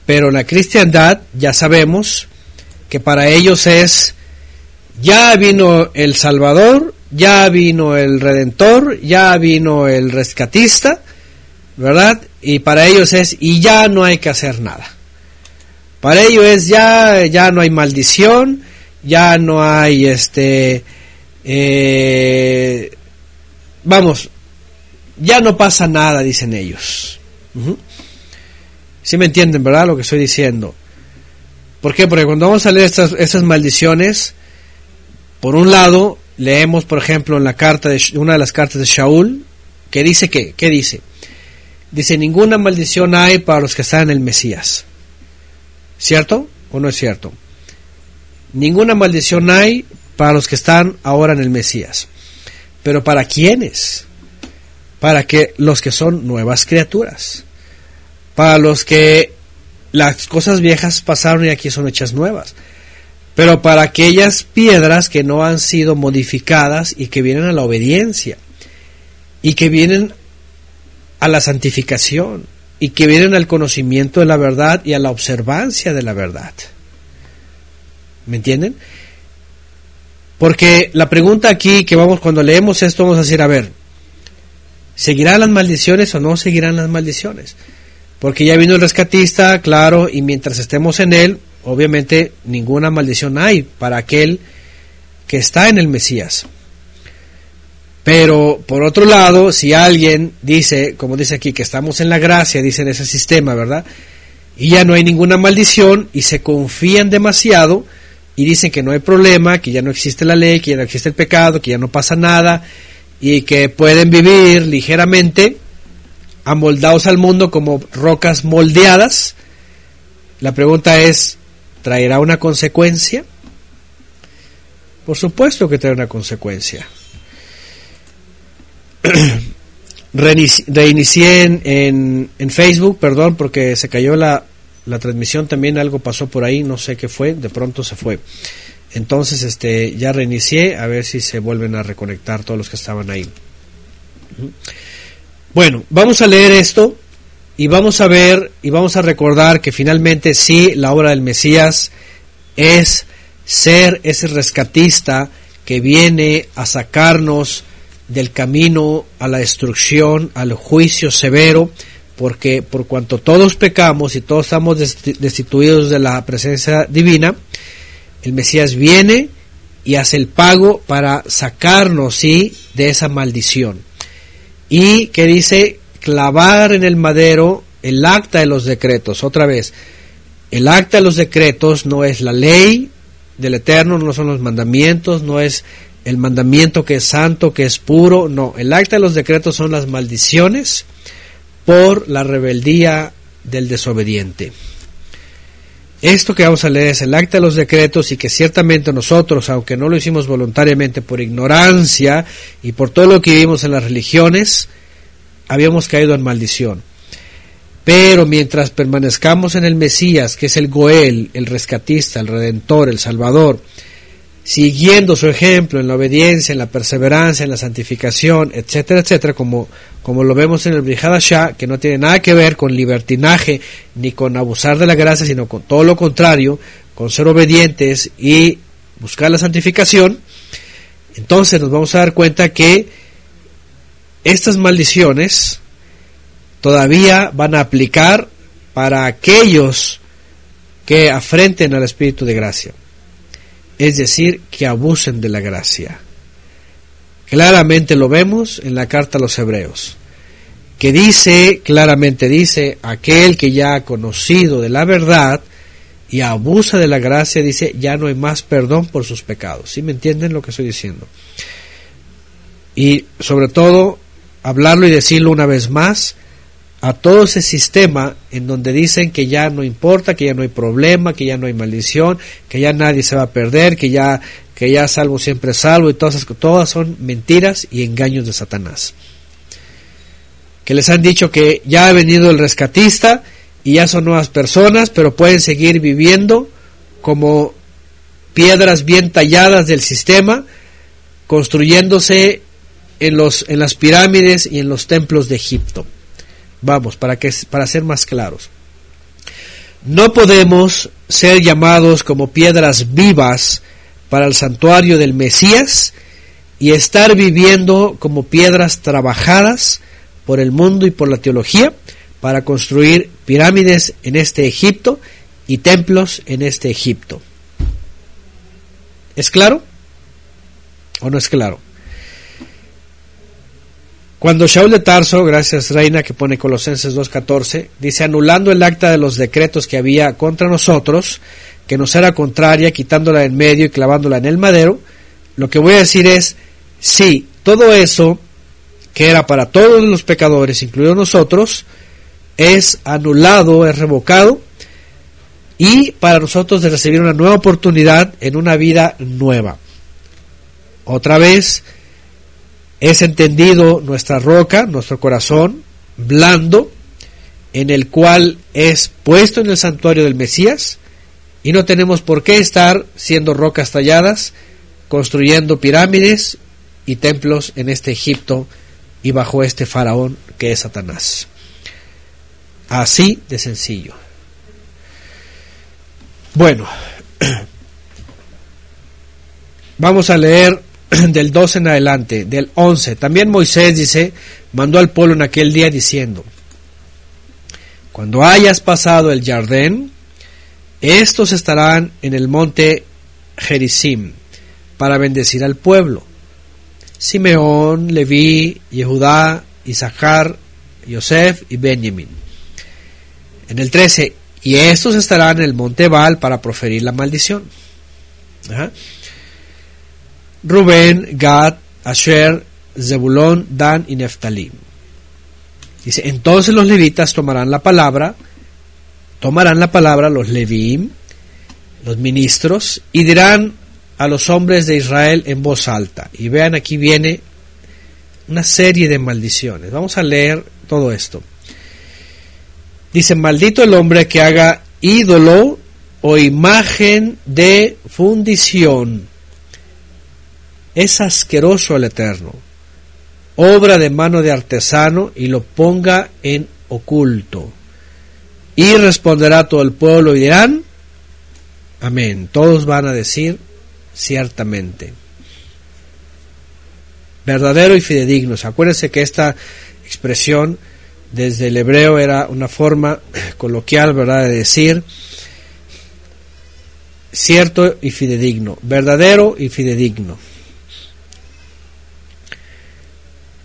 Speaker 1: pero en la cristiandad ya sabemos que para ellos es, ya vino el Salvador, ya vino el Redentor, ya vino el rescatista, ¿verdad? Y para ellos es, y ya no hay que hacer nada. Para ellos es, ya, ya no hay maldición, ya no hay este, eh, vamos, ya no pasa nada, dicen ellos. Si me entienden, verdad? Lo que estoy diciendo. ¿Por qué? Porque cuando vamos a leer estas, estas maldiciones, por un lado, leemos, por ejemplo, en la carta de, una de las cartas de Shaul, que dice que, ¿qué dice? Dice, ninguna maldición hay para los que están en el Mesías. ¿Cierto o no es cierto? Ninguna maldición hay para los que están ahora en el Mesías. Pero ¿para quiénes? Para que los que son nuevas criaturas. Para los que las cosas viejas pasaron y aquí son hechas nuevas. Pero para aquellas piedras que no han sido modificadas y que vienen a la obediencia y que vienen a la santificación y que vienen al conocimiento de la verdad y a la observancia de la verdad. ¿Me entienden? Porque la pregunta aquí que vamos cuando leemos esto vamos a decir, a ver, ¿seguirán las maldiciones o no seguirán las maldiciones? Porque ya vino el rescatista, claro, y mientras estemos en él, obviamente ninguna maldición hay para aquel que está en el Mesías. Pero por otro lado, si alguien dice, como dice aquí, que estamos en la gracia, dice en ese sistema, ¿verdad? Y ya no hay ninguna maldición y se confían demasiado y dicen que no hay problema, que ya no existe la ley, que ya no existe el pecado, que ya no pasa nada y que pueden vivir ligeramente amoldados al mundo como rocas moldeadas. La pregunta es, ¿traerá una consecuencia? Por supuesto que traerá una consecuencia. reinicié en, en, Facebook, perdón, porque se cayó la, la transmisión también, algo pasó por ahí, no sé qué fue, de pronto se fue. Entonces, este, ya reinicié, a ver si se vuelven a reconectar todos los que estaban ahí. Bueno, vamos a leer esto y vamos a ver y vamos a recordar que finalmente sí, la obra del Mesías es ser ese rescatista que viene a sacarnos del camino a la destrucción, al juicio severo, porque por cuanto todos pecamos y todos estamos destituidos de la presencia divina, el Mesías viene y hace el pago para sacarnos, sí, de esa maldición. Y que dice clavar en el madero el acta de los decretos. Otra vez, el acta de los decretos no es la ley del Eterno, no son los mandamientos, no es el mandamiento que es santo, que es puro, no, el acta de los decretos son las maldiciones por la rebeldía del desobediente. Esto que vamos a leer es el acta de los decretos y que ciertamente nosotros, aunque no lo hicimos voluntariamente por ignorancia y por todo lo que vivimos en las religiones, habíamos caído en maldición. Pero mientras permanezcamos en el Mesías, que es el Goel, el rescatista, el redentor, el salvador, siguiendo su ejemplo en la obediencia, en la perseverancia, en la santificación, etcétera, etcétera, como, como lo vemos en el Brihadashah, que no tiene nada que ver con libertinaje ni con abusar de la gracia, sino con todo lo contrario, con ser obedientes y buscar la santificación, entonces nos vamos a dar cuenta que estas maldiciones todavía van a aplicar para aquellos que afrenten al Espíritu de gracia es decir, que abusen de la gracia. Claramente lo vemos en la carta a los hebreos, que dice, claramente dice, aquel que ya ha conocido de la verdad y abusa de la gracia, dice, ya no hay más perdón por sus pecados. ¿Sí me entienden lo que estoy diciendo? Y sobre todo, hablarlo y decirlo una vez más, a todo ese sistema en donde dicen que ya no importa, que ya no hay problema, que ya no hay maldición, que ya nadie se va a perder, que ya que ya salvo siempre salvo y todas esas todas son mentiras y engaños de Satanás. Que les han dicho que ya ha venido el rescatista y ya son nuevas personas, pero pueden seguir viviendo como piedras bien talladas del sistema, construyéndose en los en las pirámides y en los templos de Egipto. Vamos, para, que, para ser más claros. No podemos ser llamados como piedras vivas para el santuario del Mesías y estar viviendo como piedras trabajadas por el mundo y por la teología para construir pirámides en este Egipto y templos en este Egipto. ¿Es claro? ¿O no es claro? Cuando Shaul de Tarso, gracias Reina que pone Colosenses 2.14, dice anulando el acta de los decretos que había contra nosotros, que nos era contraria, quitándola en medio y clavándola en el madero, lo que voy a decir es, sí, todo eso que era para todos los pecadores, incluidos nosotros, es anulado, es revocado, y para nosotros de recibir una nueva oportunidad en una vida nueva. Otra vez es entendido nuestra roca, nuestro corazón blando, en el cual es puesto en el santuario del Mesías, y no tenemos por qué estar siendo rocas talladas, construyendo pirámides y templos en este Egipto y bajo este faraón que es Satanás. Así de sencillo. Bueno, vamos a leer del 12 en adelante, del 11. También Moisés dice, mandó al pueblo en aquel día diciendo, cuando hayas pasado el Jardín, estos estarán en el monte Gerizim para bendecir al pueblo. Simeón, Leví, Yehudá, Isaacar, Yosef y Benjamín. En el 13, y estos estarán en el monte Baal para proferir la maldición. Rubén, Gad, Asher, Zebulón, Dan y Neftalí. Dice, entonces los levitas tomarán la palabra, tomarán la palabra los leviim, los ministros, y dirán a los hombres de Israel en voz alta. Y vean, aquí viene una serie de maldiciones. Vamos a leer todo esto. Dice, maldito el hombre que haga ídolo o imagen de fundición. Es asqueroso el Eterno. Obra de mano de artesano y lo ponga en oculto. Y responderá todo el pueblo y dirán, amén. Todos van a decir, ciertamente. Verdadero y fidedigno. Acuérdense que esta expresión desde el hebreo era una forma coloquial, ¿verdad?, de decir cierto y fidedigno, verdadero y fidedigno.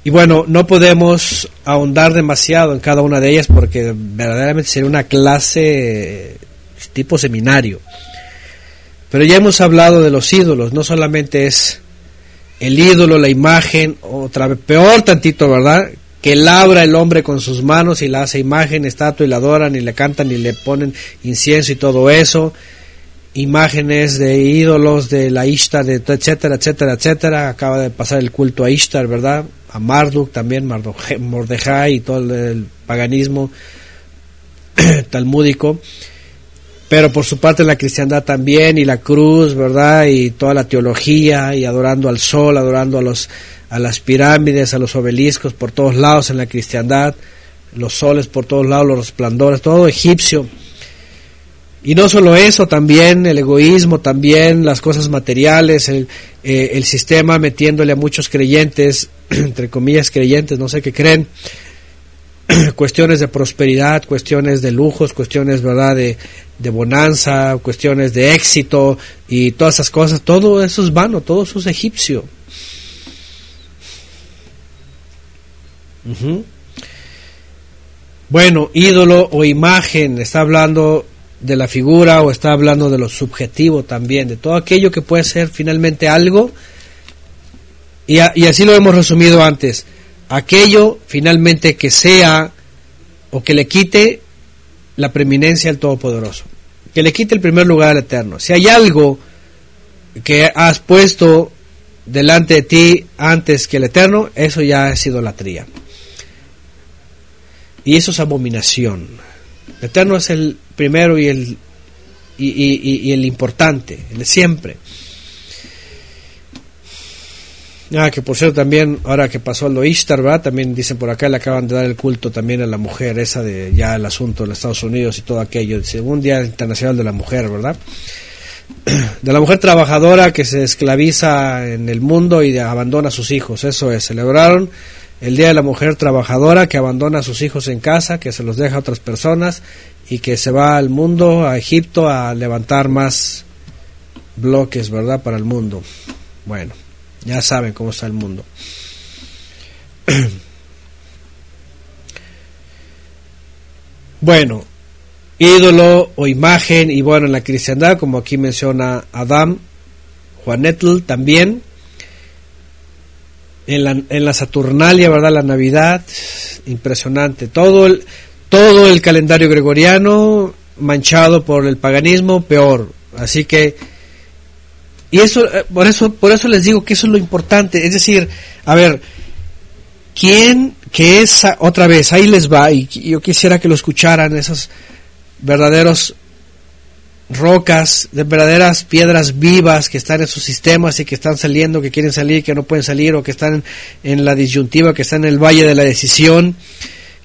Speaker 1: Y bueno, no podemos ahondar demasiado en cada una de ellas porque verdaderamente sería una clase tipo seminario. Pero ya hemos hablado de los ídolos, no solamente es el ídolo, la imagen, otra vez, peor tantito, ¿verdad? que labra el hombre con sus manos y la hace imagen, estatua y la adoran y le cantan y le ponen incienso y todo eso, imágenes de ídolos de la Ishtar, de, etcétera, etcétera, etcétera. Acaba de pasar el culto a Ishtar, ¿verdad? A Marduk también, Mordejai y todo el paganismo talmúdico. Pero por su parte la cristiandad también y la cruz, ¿verdad? Y toda la teología y adorando al sol, adorando a los a las pirámides, a los obeliscos por todos lados en la cristiandad, los soles por todos lados, los resplandores, todo egipcio. Y no solo eso, también el egoísmo, también las cosas materiales, el, eh, el sistema metiéndole a muchos creyentes, entre comillas creyentes, no sé qué creen, cuestiones de prosperidad, cuestiones de lujos, cuestiones verdad de, de, bonanza, cuestiones de éxito y todas esas cosas, todo eso es vano, todo eso es egipcio. Bueno, ídolo o imagen, está hablando de la figura o está hablando de lo subjetivo también, de todo aquello que puede ser finalmente algo, y, así lo hemos resumido antes, aquello finalmente que sea o que le quite la preeminencia al Todopoderoso, que le quite el primer lugar al Eterno. Si hay algo que has puesto delante de ti antes que el Eterno, eso ya es idolatría. Y eso es abominación. El eterno es el primero y el, y, el importante, el de siempre. Ah, que por cierto también, ahora que pasó lo Ishtar, ¿verdad? También dicen por acá, le acaban de dar el culto también a la mujer, esa de ya el asunto de los Estados Unidos y todo aquello, el segundo Día Internacional de la Mujer, ¿verdad? De la mujer trabajadora que se esclaviza en el mundo y abandona a sus hijos, eso es, celebraron el Día de la Mujer Trabajadora que abandona a sus hijos en casa, que se los deja a otras personas y que se va al mundo, a Egipto, a levantar más bloques, ¿verdad?, para el mundo. Bueno, ya saben cómo está el mundo. bueno, ídolo o imagen, y bueno, en la cristiandad, como aquí menciona Adam, Juanetl también, en la, en la Saturnalia, ¿verdad? La Navidad, impresionante. Todo el, todo el calendario gregoriano manchado por el paganismo, peor. Así que, y eso, eh, por eso, por eso les digo que eso es lo importante. Es decir, a ver, ¿quién que es, otra vez, ahí les va, y yo quisiera que lo escucharan, esos verdaderos rocas, de verdaderas piedras vivas que están en sus sistemas y que están saliendo, que quieren salir, que no pueden salir, o que están en, la disyuntiva, que están en el valle de la decisión.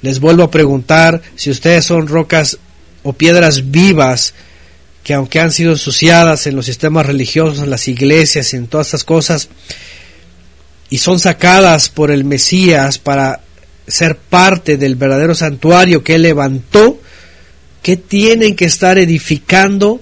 Speaker 1: Les vuelvo a preguntar si ustedes son rocas o piedras vivas que aunque han sido ensuciadas en los sistemas religiosos, en las iglesias en todas estas cosas, y son sacadas por el Mesías para ser parte del verdadero santuario que él levantó, que tienen que estar edificando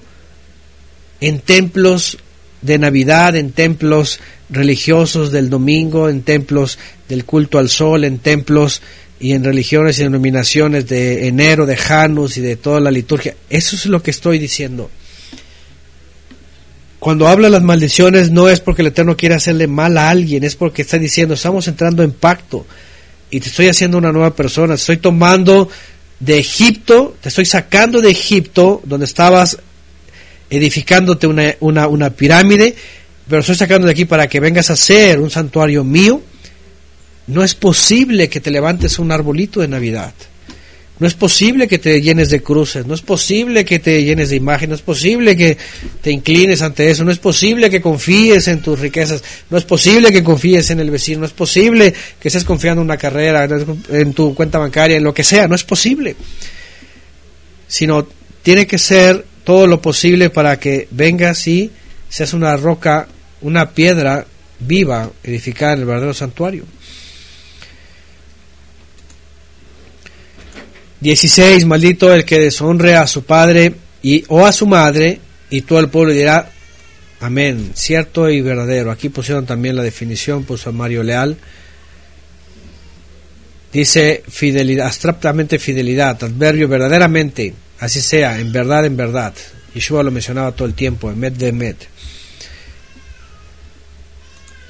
Speaker 1: en templos de Navidad, en templos religiosos del domingo, en templos del culto al sol, en templos y en religiones y denominaciones de enero, de Janus y de toda la liturgia. Eso es lo que estoy diciendo. Cuando habla las maldiciones no es porque el Eterno quiere hacerle mal a alguien, es porque está diciendo, estamos entrando en pacto y te estoy haciendo una nueva persona, estoy tomando de Egipto, te estoy sacando de Egipto, donde estabas edificándote una, una, una pirámide, pero estoy sacando de aquí para que vengas a ser un santuario mío. No es posible que te levantes un arbolito de Navidad. No es posible que te llenes de cruces, no es posible que te llenes de imágenes, no es posible que te inclines ante eso, no es posible que confíes en tus riquezas, no es posible que confíes en el vecino, no es posible que estés confiando en una carrera, en tu cuenta bancaria, en lo que sea, no es posible. Sino tiene que ser todo lo posible para que vengas y seas una roca, una piedra viva edificada en el verdadero santuario. 16. Maldito el que deshonre a su padre y, o a su madre, y todo el pueblo dirá, amén, cierto y verdadero. Aquí pusieron también la definición, puso Mario Leal. Dice fidelidad, abstractamente fidelidad, adverbio verdaderamente, así sea, en verdad, en verdad. Yeshua lo mencionaba todo el tiempo, en med de med.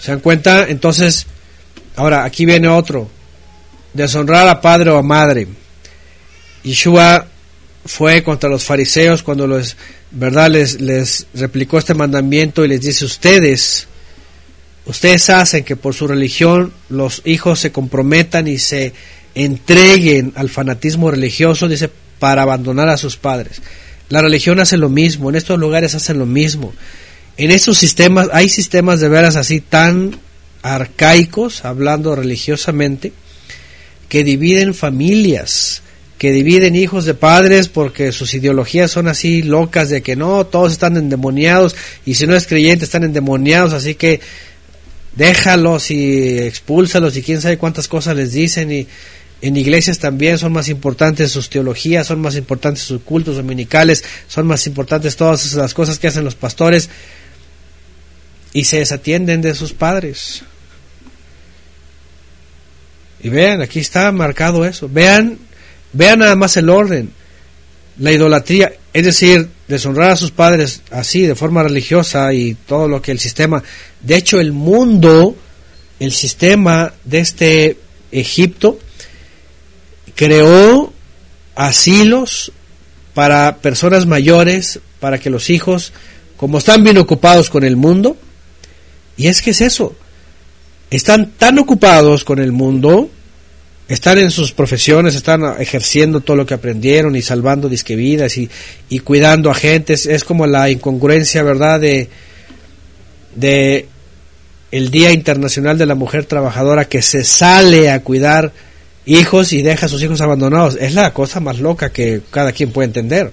Speaker 1: ¿Se dan cuenta? Entonces, ahora aquí viene otro. Deshonrar a padre o a madre. Yeshua fue contra los fariseos cuando los, ¿verdad? Les, replicó este mandamiento y les dice, ustedes, ustedes hacen que por su religión los hijos se comprometan y se entreguen al fanatismo religioso, dice, para abandonar a sus padres. La religión hace lo mismo, en estos lugares hacen lo mismo. En estos sistemas, hay sistemas de veras así tan arcaicos, hablando religiosamente, que dividen familias que dividen hijos de padres porque sus ideologías son así locas de que no, todos están endemoniados y si no es creyente están endemoniados, así que déjalos y expúlsalos y quién sabe cuántas cosas les dicen y en iglesias también son más importantes sus teologías, son más importantes sus cultos dominicales, son más importantes todas las cosas que hacen los pastores y se desatienden de sus padres. Y vean, aquí está marcado eso. Vean Vean nada más el orden. La idolatría, es decir, deshonrar a sus padres así, de forma religiosa y todo lo que el sistema. De hecho, el mundo, el sistema de este Egipto, creó asilos para personas mayores, para que los hijos, como están bien ocupados con el mundo, y es que es eso, están tan ocupados con el mundo están en sus profesiones, están ejerciendo todo lo que aprendieron y salvando disquevidas y, y cuidando a gente. Es, como la incongruencia, ¿verdad?, de, de el Día Internacional de la Mujer Trabajadora que se sale a cuidar hijos y deja a sus hijos abandonados. Es la cosa más loca que cada quien puede entender.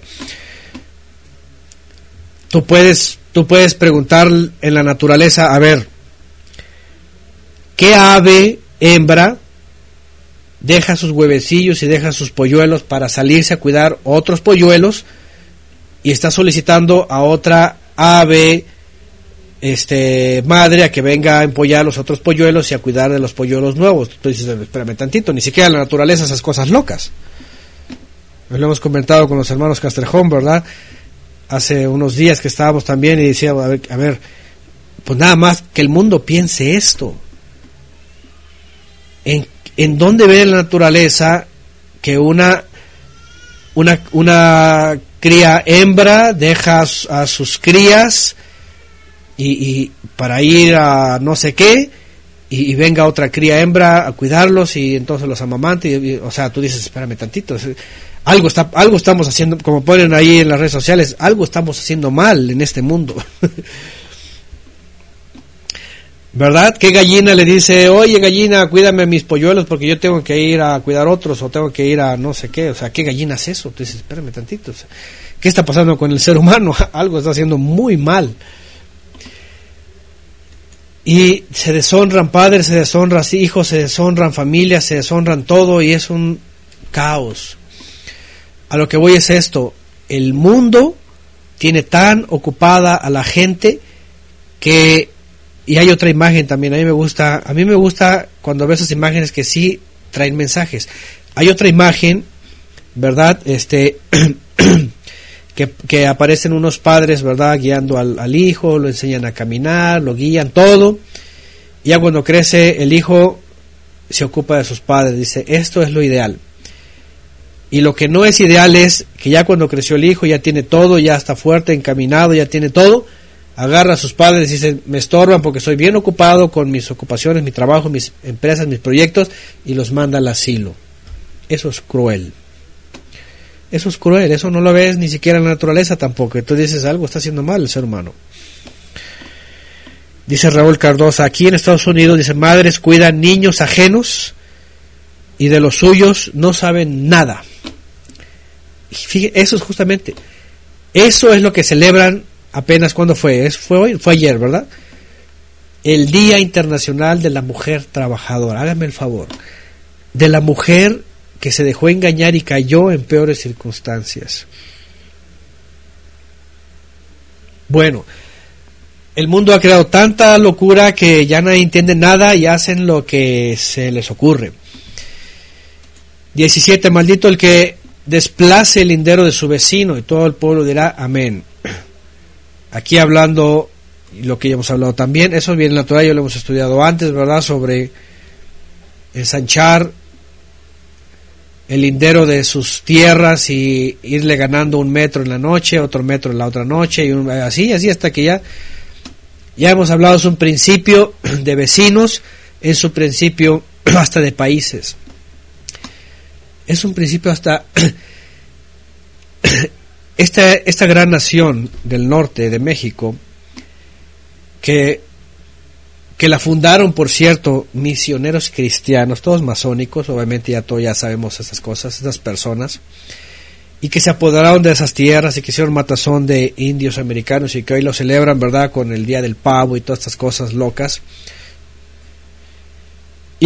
Speaker 1: Tú puedes, tú puedes preguntar en la naturaleza, a ver, ¿qué ave hembra deja sus huevecillos y deja sus polluelos para salirse a cuidar otros polluelos y está solicitando a otra ave este madre a que venga a empollar los otros polluelos y a cuidar de los polluelos nuevos. Entonces, espérame tantito, ni siquiera la naturaleza esas cosas locas. Lo hemos comentado con los hermanos Castrejón, ¿verdad? Hace unos días que estábamos también y decíamos, a ver, a ver, pues nada más que el mundo piense esto en, en dónde ve la naturaleza que una, una, una cría hembra deja a, sus crías y, para ir a no sé qué y, venga otra cría hembra a cuidarlos y entonces los amamantes o sea tú dices espérame tantito algo está algo estamos haciendo como ponen ahí en las redes sociales algo estamos haciendo mal en este mundo ¿Verdad? ¿Qué gallina le dice, oye gallina, cuídame a mis polluelos porque yo tengo que ir a cuidar otros o tengo que ir a no sé qué? O sea, ¿qué gallina es eso? Tú dices, espérame tantito. ¿Qué está pasando con el ser humano? Algo está haciendo muy mal. Y se deshonran padres, se deshonran hijos, se deshonran familias, se deshonran todo y es un caos. A lo que voy es esto, el mundo tiene tan ocupada a la gente que y hay otra imagen también, a mí me gusta, a mí me gusta cuando veo esas imágenes que sí traen mensajes. Hay otra imagen, ¿verdad? Este que, que, aparecen unos padres, ¿verdad? Guiando al, al, hijo, lo enseñan a caminar, lo guían, todo. Y ya cuando crece el hijo se ocupa de sus padres, dice, esto es lo ideal. Y lo que no es ideal es que ya cuando creció el hijo ya tiene todo, ya está fuerte, encaminado, ya tiene todo, agarra a sus padres y dice, me estorban porque soy bien ocupado con mis ocupaciones, mi trabajo, mis empresas, mis proyectos, y los manda al asilo. Eso es cruel. Eso es cruel, eso no lo ves ni siquiera en la naturaleza tampoco. Tú dices, algo está haciendo mal el ser humano. Dice Raúl Cardosa, aquí en Estados Unidos, dice, madres cuidan niños ajenos y de los suyos no saben nada. Y eso es justamente, eso es lo que celebran apenas cuando fue, fue hoy, fue ayer, ¿verdad? El Día Internacional de la Mujer Trabajadora. Hágame el favor. De la mujer que se dejó engañar y cayó en peores circunstancias. Bueno, el mundo ha creado tanta locura que ya nadie entiende nada y hacen lo que se les ocurre. 17. Maldito el que desplace el lindero de su vecino y todo el pueblo dirá amén. Aquí hablando, lo que ya hemos hablado también, eso es bien natural, ya lo hemos estudiado antes, ¿verdad? Sobre ensanchar el lindero de sus tierras y irle ganando un metro en la noche, otro metro en la otra noche, y así, así hasta que ya, ya hemos hablado, es un principio de vecinos, es un principio hasta de países. Es un principio hasta esta, esta gran nación del norte de México, que, que la fundaron, por cierto, misioneros cristianos, todos masónicos, obviamente ya todos ya sabemos esas cosas, esas personas, y que se apoderaron de esas tierras y que hicieron matazón de indios americanos y que hoy lo celebran, ¿verdad?, con el Día del Pavo y todas estas cosas locas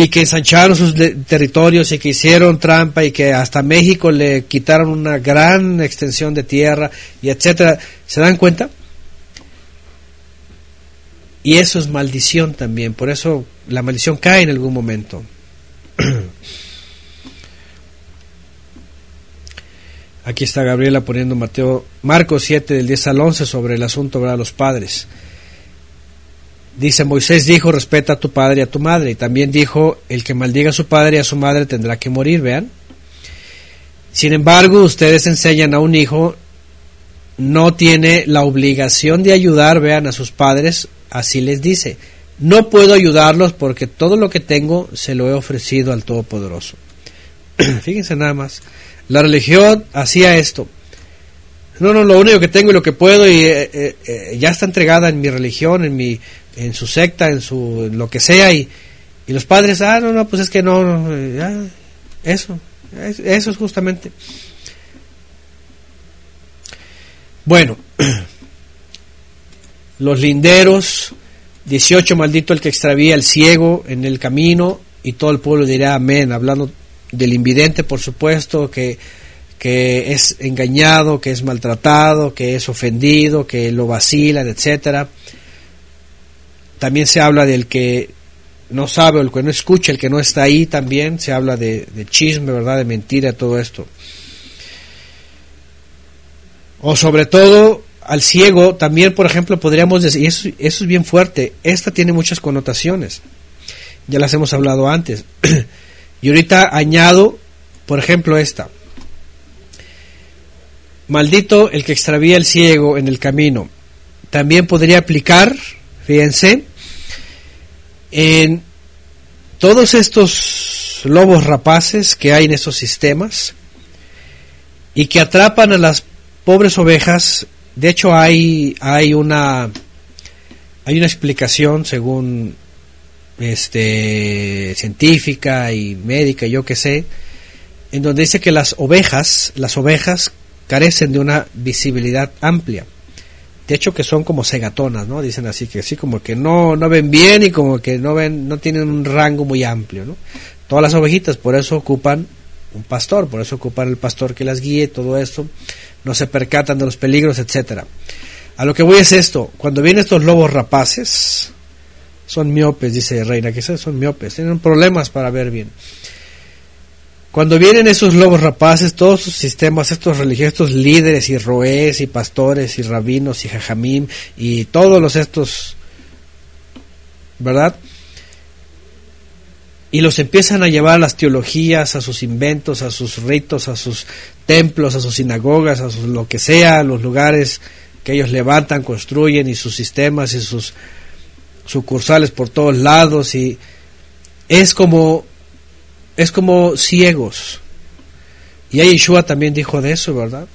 Speaker 1: y que ensancharon sus territorios y que hicieron trampa y que hasta México le quitaron una gran extensión de tierra y etcétera. ¿Se dan cuenta? Y eso es maldición también, por eso la maldición cae en algún momento. Aquí está Gabriela poniendo Mateo Marcos 7 del 10 al 11 sobre el asunto de los padres. Dice Moisés dijo, respeta a tu padre y a tu madre. Y también dijo, el que maldiga a su padre y a su madre tendrá que morir, vean. Sin embargo, ustedes enseñan a un hijo, no tiene la obligación de ayudar, vean, a sus padres, así les dice. No puedo ayudarlos porque todo lo que tengo se lo he ofrecido al Todopoderoso. Fíjense nada más. La religión hacía esto. No, no, lo único que tengo y lo que puedo y eh, eh, eh, ya está entregada en mi religión, en mi en su secta, en su lo que sea, y, y los padres, ah, no, no, pues es que no, eso, eso es justamente. Bueno, los linderos, 18 maldito el que extravía el ciego en el camino, y todo el pueblo dirá amén, hablando del invidente, por supuesto, que, que es engañado, que es maltratado, que es ofendido, que lo vacilan, etcétera. También se habla del que no sabe o el que no escucha, el que no está ahí también, se habla de, chisme, ¿verdad? De mentira, todo esto. O sobre todo al ciego, también, por ejemplo, podríamos decir, eso, eso es bien fuerte, esta tiene muchas connotaciones. ya las hemos hablado antes. y ahorita añado, por ejemplo, esta. Maldito el que extravía el ciego en el camino. También podría aplicar, fíjense, en todos estos lobos rapaces que hay en estos sistemas y que atrapan a las pobres ovejas. De hecho, hay, hay una hay una explicación según este científica y médica, yo que sé, en donde dice que las ovejas, las ovejas carecen de una visibilidad amplia. De hecho que son como cegatonas, ¿no? Dicen así que así como que no no ven bien y como que no ven no tienen un rango muy amplio, ¿no? Todas las ovejitas por eso ocupan un pastor, por eso ocupan el pastor que las guíe, todo esto, no se percatan de los peligros, etcétera. A lo que voy es esto, cuando vienen estos lobos rapaces, son miopes, dice Reina, que son miopes, tienen problemas para ver bien. Cuando vienen esos lobos rapaces, todos sus sistemas, estos religiosos, líderes y roés y pastores y rabinos y jajamim y todos los estos, ¿verdad? y los empiezan a llevar a las teologías, a sus inventos, a sus ritos, a sus templos, a sus sinagogas, a sus lo que sea, los lugares que ellos levantan, construyen y sus sistemas y sus sucursales por todos lados y es como es como ciegos. Y ahí Yeshua también dijo de eso, ¿verdad?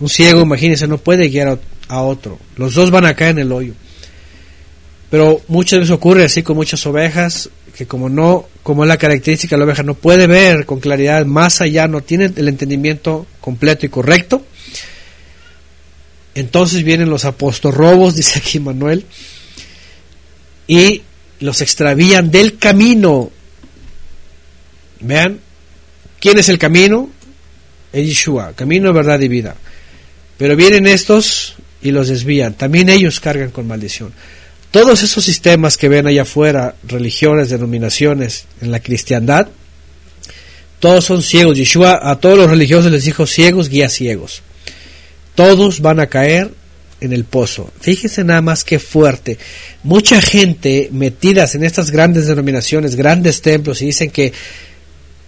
Speaker 1: Un ciego, imagínense, no puede guiar a, otro. Los dos van a caer en el hoyo. Pero muchas veces ocurre así con muchas ovejas, que como no, como es la característica de la oveja, no puede ver con claridad más allá, no tiene el entendimiento completo y correcto. Entonces vienen los robos, dice aquí Manuel, y los extravían del camino. Vean, ¿quién es el camino? El Yeshua, camino, verdad y vida. Pero vienen estos y los desvían. También ellos cargan con maldición. Todos esos sistemas que ven allá afuera, religiones, denominaciones, en la cristiandad, todos son ciegos. Yeshua a todos los religiosos les dijo ciegos, guías ciegos. Todos van a caer en el pozo. Fíjense nada más que fuerte. Mucha gente metidas en estas grandes denominaciones, grandes templos, y dicen que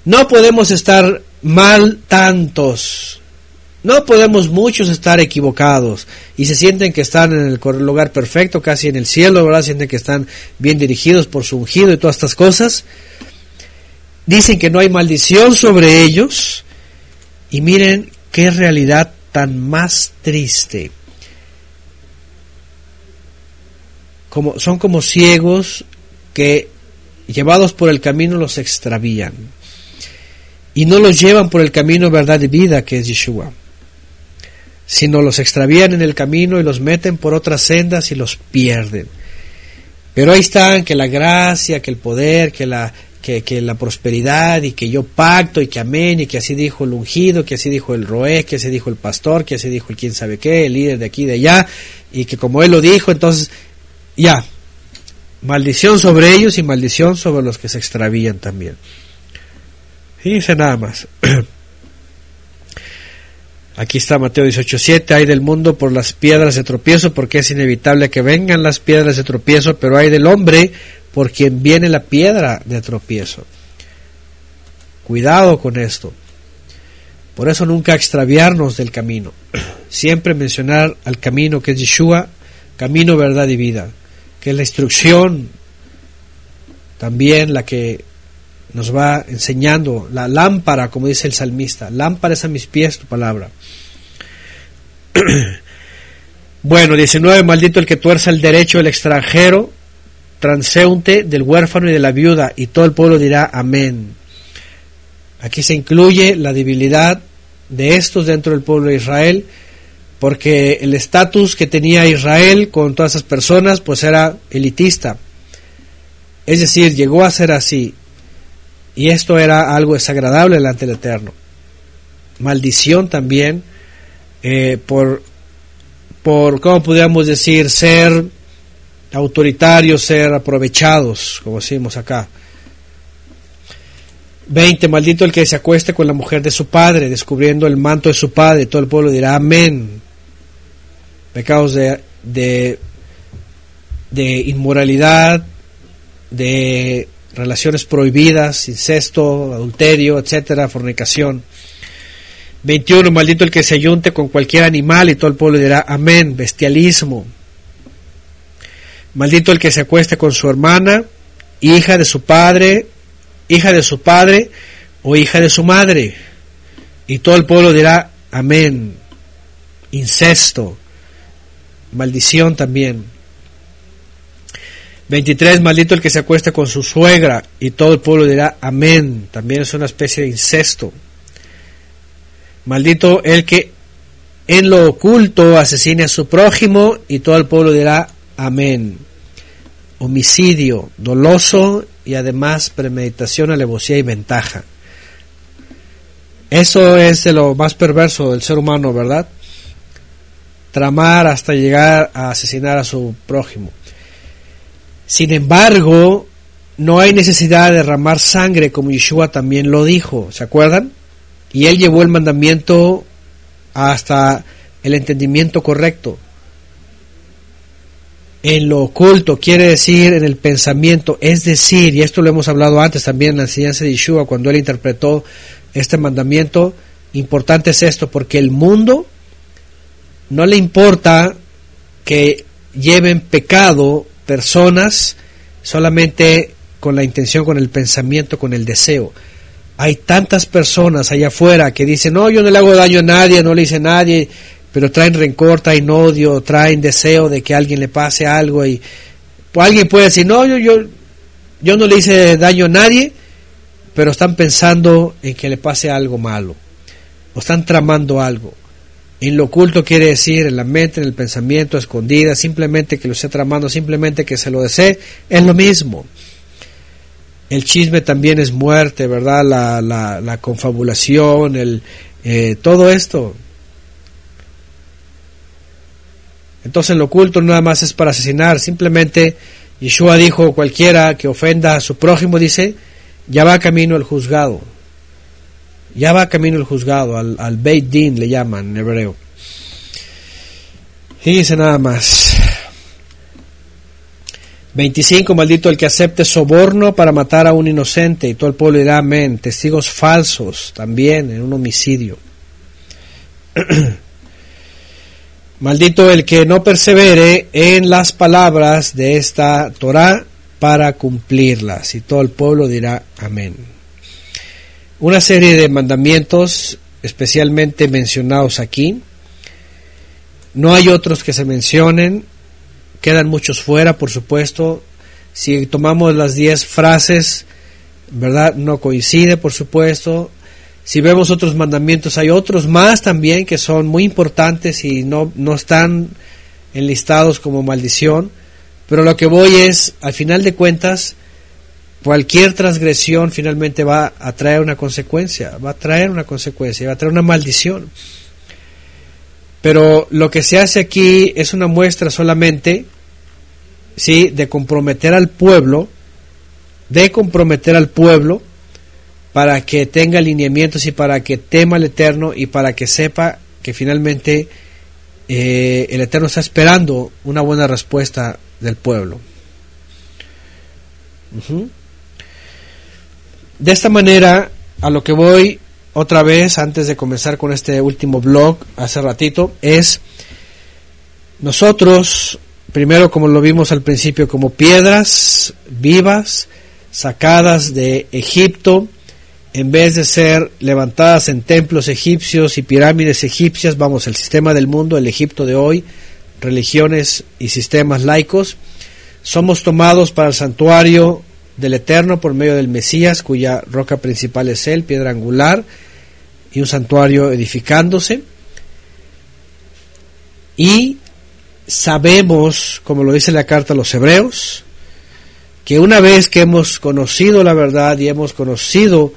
Speaker 1: no podemos estar mal tantos. No podemos muchos estar equivocados y se sienten que están en el lugar perfecto, casi en el cielo, ¿verdad? Sienten que están bien dirigidos por su ungido y todas estas cosas. Dicen que no hay maldición sobre ellos y miren qué realidad tan más triste. Como, son como ciegos que llevados por el camino los extravían y no los llevan por el camino verdad y vida que es Yeshua sino los extravían en el camino y los meten por otras sendas y los pierden. Pero ahí están, que la gracia, que el poder, que la, que, que, la prosperidad y que yo pacto y que amén y que así dijo el ungido, que así dijo el roé, que así dijo el pastor, que así dijo el quién sabe qué, el líder de aquí y de allá, y que como él lo dijo, entonces ya, maldición sobre ellos y maldición sobre los que se extravían también. Fíjense nada más. Aquí está Mateo 18:7, hay del mundo por las piedras de tropiezo, porque es inevitable que vengan las piedras de tropiezo, pero hay del hombre por quien viene la piedra de tropiezo. Cuidado con esto. Por eso nunca extraviarnos del camino. Siempre mencionar al camino que es Yeshua, camino, verdad y vida, que es la instrucción también la que nos va enseñando la lámpara, como dice el salmista, lámpara es a mis pies tu palabra. bueno, 19, maldito el que tuerza el derecho del extranjero, transeúnte, del huérfano y de la viuda, y todo el pueblo dirá amén. Aquí se incluye la debilidad de estos dentro del pueblo de Israel, porque el estatus que tenía Israel con todas esas personas, pues era elitista. Es decir, llegó a ser así. Y esto era algo desagradable delante del Eterno. Maldición también eh, por, por, ¿cómo podríamos decir? Ser autoritarios, ser aprovechados, como decimos acá. 20. Maldito el que se acueste con la mujer de su padre, descubriendo el manto de su padre. Todo el pueblo dirá amén. Pecados de, de, de inmoralidad, de relaciones prohibidas, incesto, adulterio, etcétera, fornicación. 21. Maldito el que se ayunte con cualquier animal y todo el pueblo dirá amén. Bestialismo. Maldito el que se acueste con su hermana, hija de su padre, hija de su padre o hija de su madre. Y todo el pueblo dirá amén. Incesto. Maldición también. 23. Maldito el que se acueste con su suegra. Y todo el pueblo dirá amén. También es una especie de incesto. Maldito el que en lo oculto asesine a su prójimo y todo el pueblo dirá amén. Homicidio doloso y además premeditación, alevosía y ventaja. Eso es de lo más perverso del ser humano, ¿verdad? Tramar hasta llegar a asesinar a su prójimo. Sin embargo, no hay necesidad de derramar sangre como Yeshua también lo dijo, ¿se acuerdan? Y él llevó el mandamiento hasta el entendimiento correcto. En lo oculto quiere decir en el pensamiento, es decir, y esto lo hemos hablado antes también en la enseñanza de Yeshua cuando él interpretó este mandamiento, importante es esto, porque el mundo no le importa que lleven pecado personas solamente con la intención, con el pensamiento, con el deseo. Hay tantas personas allá afuera que dicen, no, yo no le hago daño a nadie, no le hice a nadie, pero traen rencor, traen odio, traen deseo de que alguien le pase algo y alguien puede decir, no, yo, yo, yo no le hice daño a nadie, pero están pensando en que le pase algo malo, o están tramando algo. En lo oculto quiere decir en la mente, en el pensamiento, escondida, simplemente que lo esté tramando, simplemente que se lo desee, es lo mismo. El chisme también es muerte, ¿verdad? La, la, la confabulación, el, eh, todo esto. Entonces lo oculto nada más es para asesinar, simplemente Yeshua dijo cualquiera que ofenda a su prójimo, dice, ya va camino el juzgado. Ya va camino el juzgado, al, al Beit Din le llaman en hebreo. Fíjense nada más. 25. Maldito el que acepte soborno para matar a un inocente. Y todo el pueblo dirá amén. Testigos falsos también en un homicidio. Maldito el que no persevere en las palabras de esta Torah para cumplirlas. Y todo el pueblo dirá amén. Una serie de mandamientos especialmente mencionados aquí. No hay otros que se mencionen quedan muchos fuera, por supuesto. Si tomamos las 10 frases, ¿verdad? No coincide, por supuesto. Si vemos otros mandamientos, hay otros más también que son muy importantes y no, no están enlistados como maldición. Pero lo que voy es, al final de cuentas, cualquier transgresión finalmente va a traer una consecuencia, va a traer una consecuencia, va a traer una maldición. Pero lo que se hace aquí es una muestra solamente, ¿sí? De comprometer al pueblo, de comprometer al pueblo para que tenga alineamientos y para que tema al Eterno y para que sepa que finalmente eh, el Eterno está esperando una buena respuesta del pueblo. De esta manera, a lo que voy otra vez, antes de comenzar con este último blog, hace ratito, es nosotros, primero como lo vimos al principio, como piedras vivas, sacadas de Egipto, en vez de ser levantadas en templos egipcios y pirámides egipcias, vamos, el sistema del mundo, el Egipto de hoy, religiones y sistemas laicos, somos tomados para el santuario del Eterno por medio del Mesías, cuya roca principal es Él, piedra angular, y un santuario edificándose. Y sabemos, como lo dice la carta a los hebreos, que una vez que hemos conocido la verdad y hemos conocido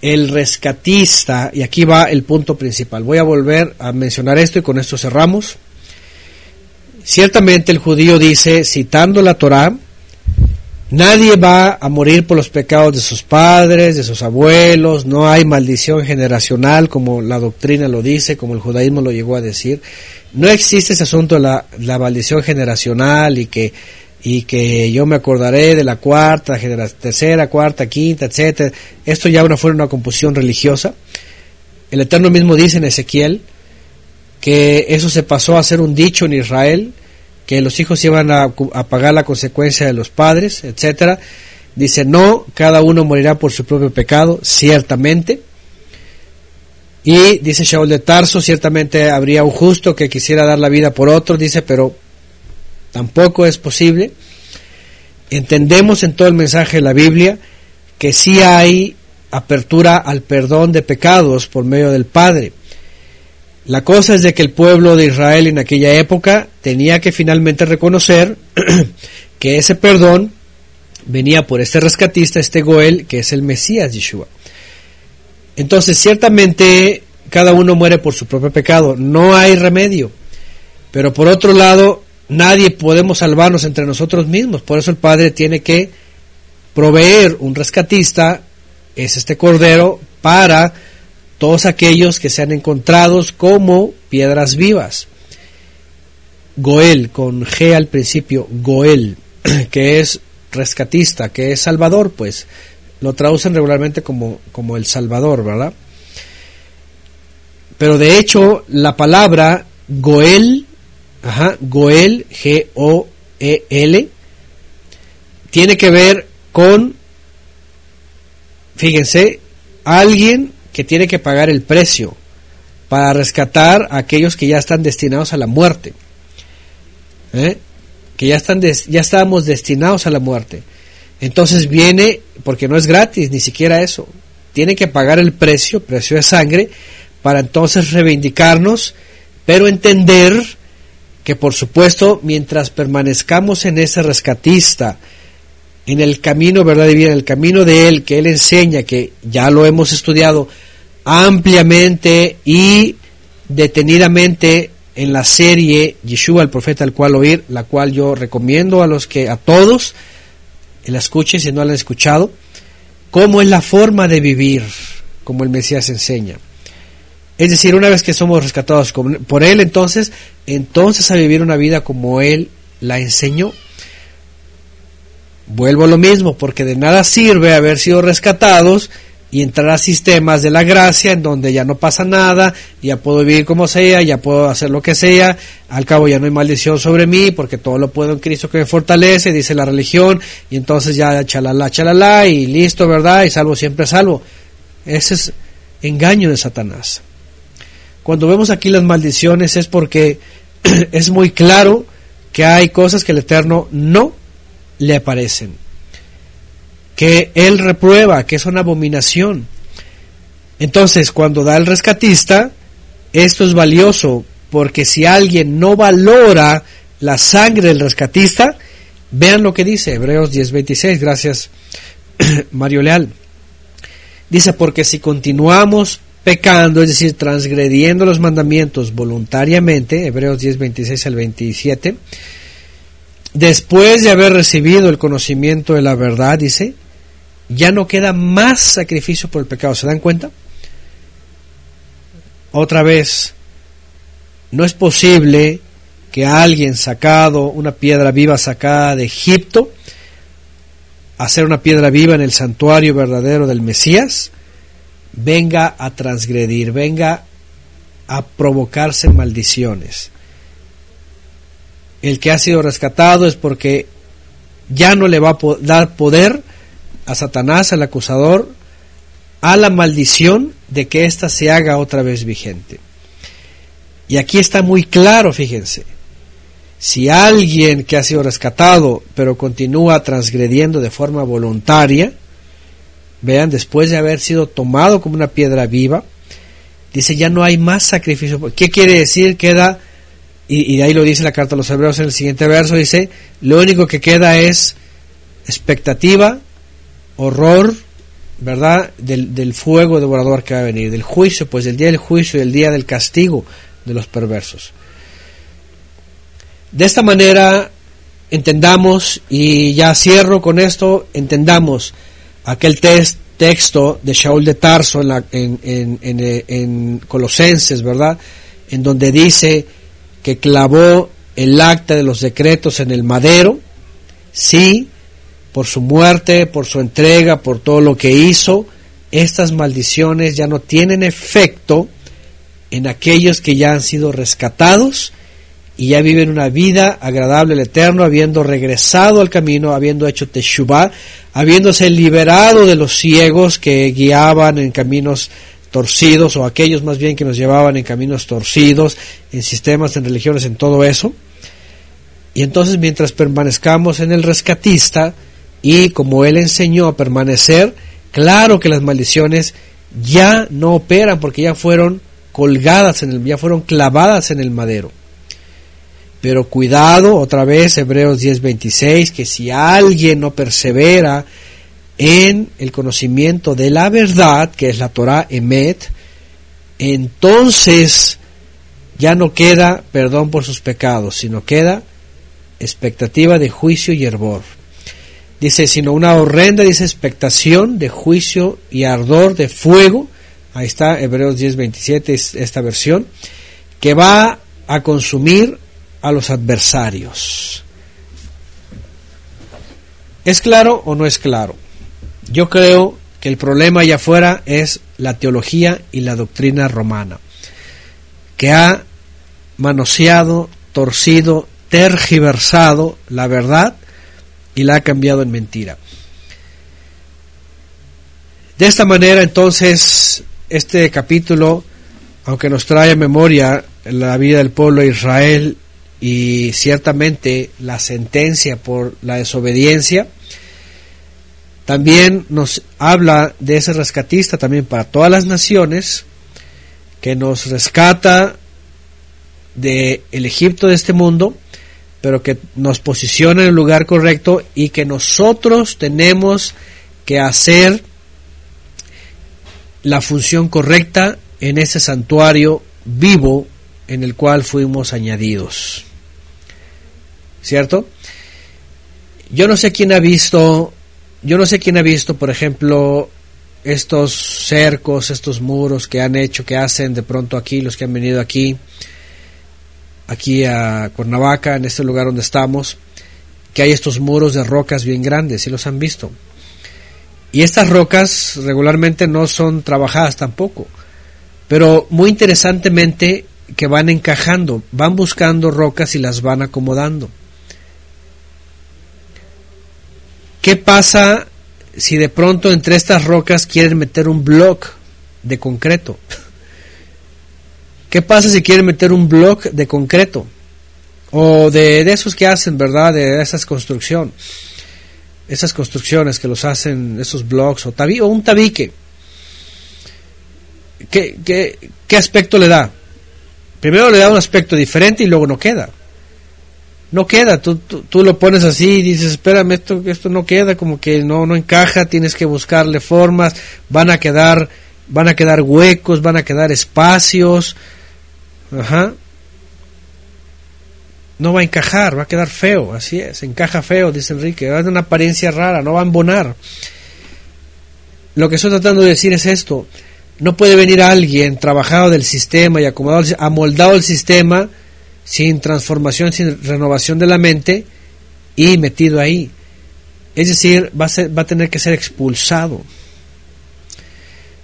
Speaker 1: el rescatista, y aquí va el punto principal, voy a volver a mencionar esto y con esto cerramos. Ciertamente el judío dice, citando la Torá, Nadie va a morir por los pecados de sus padres, de sus abuelos, no hay maldición generacional como la doctrina lo dice, como el judaísmo lo llegó a decir. No existe ese asunto de la, maldición generacional y que, y que yo me acordaré de la cuarta, tercera, cuarta, quinta, etcétera. Esto ya una fue una composición religiosa. El Eterno mismo dice en Ezequiel que eso se pasó a ser un dicho en Israel, que los hijos iban a, pagar la consecuencia de los padres, etcétera. Dice, no, cada uno morirá por su propio pecado, ciertamente. Y dice Shaul de Tarso, ciertamente habría un justo que quisiera dar la vida por otro, dice, pero tampoco es posible. Entendemos en todo el mensaje de la Biblia que sí hay apertura al perdón de pecados por medio del Padre. La cosa es de que el pueblo de Israel en aquella época tenía que finalmente reconocer que ese perdón venía por este rescatista, este Goel, que es el Mesías Yeshua. Entonces, ciertamente, cada uno muere por su propio pecado, no hay remedio. Pero por otro lado, nadie podemos salvarnos entre nosotros mismos, por eso el Padre tiene que proveer un rescatista, es este Cordero, para todos aquellos que sean encontrados como piedras vivas. Goel, con G al principio, Goel, que es rescatista, que es salvador, pues lo traducen regularmente como, como el salvador, ¿verdad? Pero de hecho, la palabra Goel, ajá, Goel, G-O-E-L, tiene que ver con, fíjense, alguien que tiene que pagar el precio para rescatar a aquellos que ya están destinados a la muerte. ¿eh? Que ya, están ya estábamos destinados a la muerte. Entonces viene, porque no es gratis, ni siquiera eso. Tiene que pagar el precio, precio de sangre, para entonces reivindicarnos, pero entender que por supuesto, mientras permanezcamos en ese rescatista, en el camino verdad y bien, en el camino de Él, que Él enseña, que ya lo hemos estudiado ampliamente y detenidamente en la serie Yeshua, el profeta al cual oír, la cual yo recomiendo a los que, a todos, la escuchen si no la han escuchado, cómo es la forma de vivir, como el Mesías enseña. Es decir, una vez que somos rescatados por Él, entonces, entonces a vivir una vida como Él la enseñó. Vuelvo a lo mismo, porque de nada sirve haber sido rescatados y entrar a sistemas de la gracia en donde ya no pasa nada, ya puedo vivir como sea, ya puedo hacer lo que sea, al cabo ya no hay maldición sobre mí porque todo lo puedo en Cristo que me fortalece, dice la religión, y entonces ya chalala, chalala, y listo, ¿verdad? Y salvo siempre salvo. Ese es engaño de Satanás. Cuando vemos aquí las maldiciones es porque es muy claro que hay cosas que el Eterno no le aparecen, que Él reprueba, que es una abominación. Entonces, cuando da el rescatista, esto es valioso, porque si alguien no valora la sangre del rescatista, vean lo que dice Hebreos 10:26, gracias Mario Leal. Dice, porque si continuamos pecando, es decir, transgrediendo los mandamientos voluntariamente, Hebreos 10, 26 al 27, después de haber recibido el conocimiento de la verdad, dice, ya no queda más sacrificio por el pecado. ¿Se dan cuenta? Otra vez, no es posible que alguien sacado, una piedra viva sacada de Egipto, hacer una piedra viva en el santuario verdadero del Mesías, venga a transgredir, venga a provocarse maldiciones. El que ha sido rescatado es porque ya no le va a dar poder a Satanás, al acusador, a la maldición de que ésta se haga otra vez vigente. Y aquí está muy claro, fíjense, si alguien que ha sido rescatado pero continúa transgrediendo de forma voluntaria, Vean, después de haber sido tomado como una piedra viva, dice ya no hay más sacrificio. ¿Qué quiere decir? Queda, y, de ahí lo dice la carta a los hebreos en el siguiente verso, dice, lo único que queda es expectativa, horror, ¿verdad? Del, fuego devorador que va a venir, del juicio, pues del día del juicio y el día del castigo de los perversos. De esta manera entendamos, y ya cierro con esto, entendamos aquel texto de Shaul de Tarso en, en, Colosenses, ¿verdad? En donde dice que clavó el acta de los decretos en el madero sí, por su muerte, por su entrega, por todo lo que hizo, estas maldiciones ya no tienen efecto en aquellos que ya han sido rescatados y ya viven una vida agradable al Eterno, habiendo regresado al camino, habiendo hecho Teshuvah, habiéndose liberado de los ciegos que guiaban en caminos torcidos, o aquellos más bien que nos llevaban en caminos torcidos, en sistemas, en religiones, en todo eso. Y entonces mientras permanezcamos en el rescatista, y como él enseñó a permanecer, claro que las maldiciones ya no operan porque ya fueron colgadas en el, ya fueron clavadas en el madero. Pero cuidado, otra vez, Hebreos 10:26, que si alguien no persevera en el conocimiento de la verdad, que es la Torah Emet, entonces ya no queda perdón por sus pecados, sino queda expectativa de juicio y hervor. Dice, sino una horrenda, dice, expectación de juicio y ardor de fuego. Ahí está, Hebreos 10:27 es esta versión, que va a consumir a los adversarios. ¿Es claro o no es claro? Yo creo que el problema allá afuera es la teología y la doctrina romana, que ha manoseado, torcido, tergiversado la verdad y la ha cambiado en mentira. De esta manera, entonces, este capítulo, aunque nos trae a memoria la vida del pueblo de Israel y ciertamente la sentencia por la desobediencia, también nos habla de ese rescatista también para todas las naciones que nos rescata de el Egipto de este mundo, pero que nos posiciona en el lugar correcto y que nosotros tenemos que hacer la función correcta en ese santuario vivo en el cual fuimos añadidos. ¿Cierto? Yo no sé quién ha visto yo no sé quién ha visto, por ejemplo, estos cercos, estos muros que han hecho, que hacen de pronto aquí, los que han venido aquí, aquí a Cuernavaca, en este lugar donde estamos, que hay estos muros de rocas bien grandes, si los han visto. Y estas rocas regularmente no son trabajadas tampoco, pero muy interesantemente que van encajando, van buscando rocas y las van acomodando. ¿Qué pasa si de pronto entre estas rocas quieren meter un bloque de concreto? ¿Qué pasa si quieren meter un bloque de concreto? O de, esos que hacen, ¿verdad? De esas construcciones. Esas construcciones que los hacen, esos blocks, o, o un tabique. ¿Qué, qué, ¿Qué aspecto le da? Primero le da un aspecto diferente y luego no queda no queda, tú, tú, lo pones así y dices, espérame, esto, esto no queda, como que no, no encaja, tienes que buscarle formas, van a quedar, van a quedar huecos, van a quedar espacios, ajá, no va a encajar, va a quedar feo, así es, encaja feo, dice Enrique, va a tener una apariencia rara, no va a embonar. Lo que estoy tratando de decir es esto, no puede venir alguien trabajado del sistema y acomodado, amoldado el sistema, sin transformación, sin renovación de la mente y metido ahí. Es decir, va a, va a tener que ser expulsado.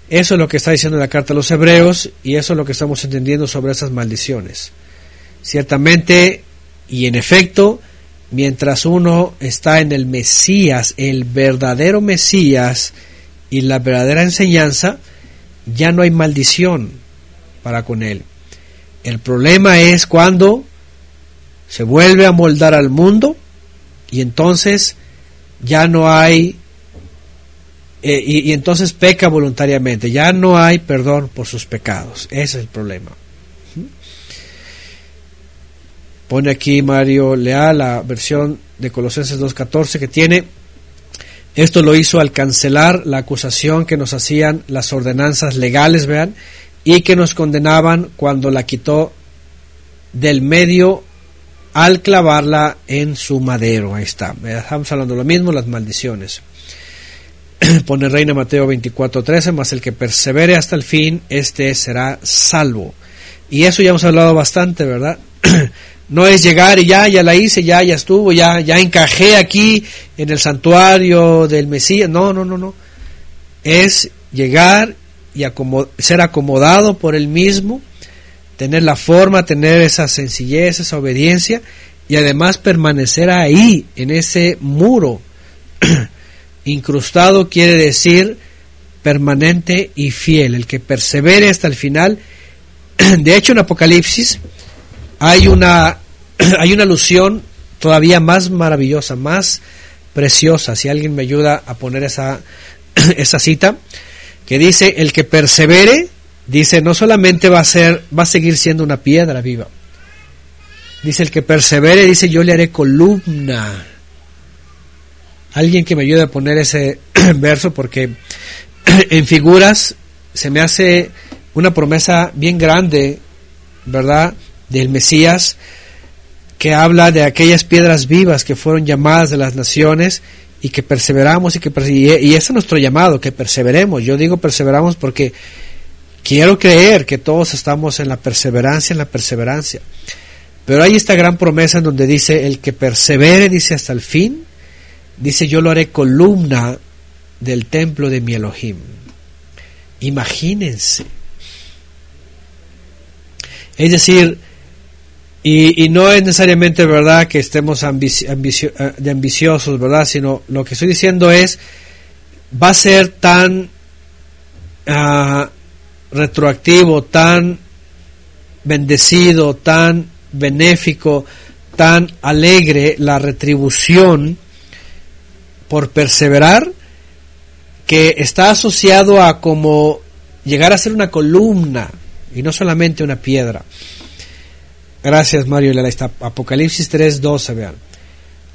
Speaker 1: Eso es lo que está diciendo la carta a los hebreos y eso es lo que estamos entendiendo sobre esas maldiciones. Ciertamente y en efecto, mientras uno está en el Mesías, el verdadero Mesías y la verdadera enseñanza, ya no hay maldición para con él. El problema es cuando se vuelve a moldar al mundo y entonces ya no hay, eh, y, entonces peca voluntariamente, ya no hay perdón por sus pecados. Ese es el problema. Pone aquí Mario Leal la versión de Colosenses 2.14 que tiene, esto lo hizo al cancelar la acusación que nos hacían las ordenanzas legales, vean, y que nos condenaban cuando la quitó del medio al clavarla en su madero. Ahí está. Estamos hablando de lo mismo, las maldiciones. Pone Reina Mateo 24:13, más el que persevere hasta el fin, este será salvo. Y eso ya hemos hablado bastante, ¿verdad? No es llegar y ya, ya la hice, ya, ya estuvo, ya, ya encajé aquí en el santuario del Mesías. No, no, no, no. Es llegar y ser acomodado por él mismo, tener la forma, tener esa sencillez, esa obediencia y además permanecer ahí, en ese muro. Incrustado quiere decir permanente y fiel, el que persevere hasta el final. De hecho, en Apocalipsis hay una, hay una alusión todavía más maravillosa, más preciosa, si alguien me ayuda a poner esa, esa cita, que dice, el que persevere, dice, no solamente va a ser, va a seguir siendo una piedra viva, dice, el que persevere, dice, yo le haré columna. Alguien que me ayude a poner ese verso porque en figuras se me hace una promesa bien grande, ¿verdad? Del Mesías, que habla de aquellas piedras vivas que fueron llamadas de las naciones y que perseveramos y que y, ese es nuestro llamado, que perseveremos. Yo digo perseveramos porque quiero creer que todos estamos en la perseverancia, en la perseverancia. Pero hay esta gran promesa en donde dice, el que persevere, dice hasta el fin, dice yo lo haré columna del templo de mi Elohim. Imagínense. Es decir, y, no es necesariamente verdad que estemos eh, de ambiciosos, ¿verdad? Sino lo que estoy diciendo es, va a ser tan ah, retroactivo, tan bendecido, tan benéfico, tan alegre la retribución por perseverar, que está asociado a como llegar a ser una columna y no solamente una piedra. Gracias, Mario. Está Apocalipsis 3:12, vean.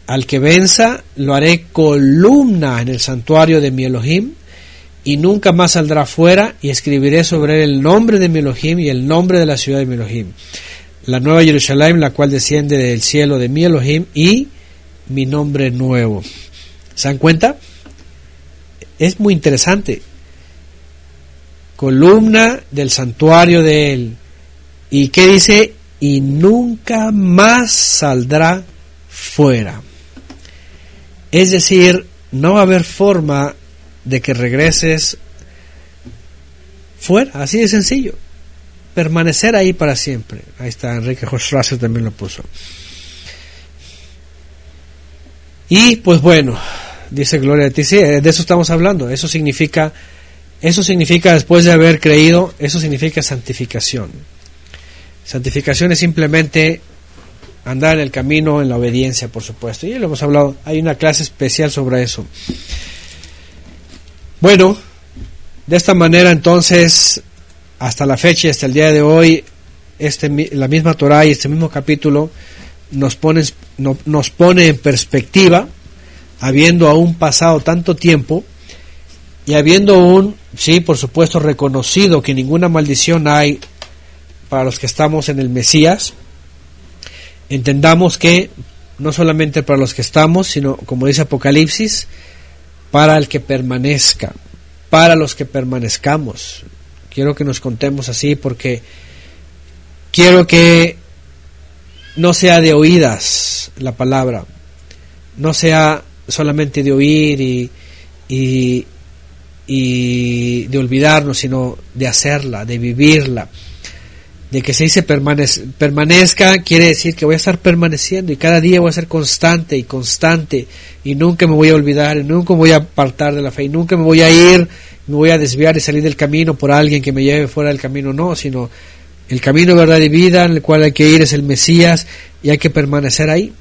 Speaker 1: Al que venza, lo haré columna en el santuario de mi Elohim, y nunca más saldrá fuera, y escribiré sobre él el nombre de mi Elohim y el nombre de la ciudad de mi Elohim. La nueva Jerusalén, la cual desciende del cielo de mi Elohim, y mi nombre nuevo. ¿Se dan cuenta? Es muy interesante. Columna del santuario de él. ¿Y qué dice? Y nunca más saldrá fuera. Es decir, no va a haber forma de que regreses fuera, así de sencillo. Permanecer ahí para siempre. Ahí está, Enrique Jorge también lo puso. Y pues bueno, dice Gloria a ti, sí, de eso estamos hablando. Eso significa, eso significa después de haber creído, eso significa santificación. Santificación es simplemente andar en el camino, en la obediencia, por supuesto. Y ya lo hemos hablado, hay una clase especial sobre eso. Bueno, de esta manera entonces, hasta la fecha, hasta el día de hoy, este, la misma Torah y este mismo capítulo nos pone, nos pone en perspectiva, habiendo aún pasado tanto tiempo y habiendo aún, sí, por supuesto, reconocido que ninguna maldición hay para los que estamos en el Mesías, entendamos que no solamente para los que estamos, sino como dice Apocalipsis, para el que permanezca, para los que permanezcamos. Quiero que nos contemos así porque quiero que no sea de oídas la palabra, no sea solamente de oír y, y, de olvidarnos, sino de hacerla, de vivirla de que se dice permanezca, quiere decir que voy a estar permaneciendo y cada día voy a ser constante y constante y nunca me voy a olvidar y nunca me voy a apartar de la fe y nunca me voy a ir, me voy a desviar y salir del camino por alguien que me lleve fuera del camino, no, sino el camino de verdad y vida en el cual hay que ir es el Mesías y hay que permanecer ahí.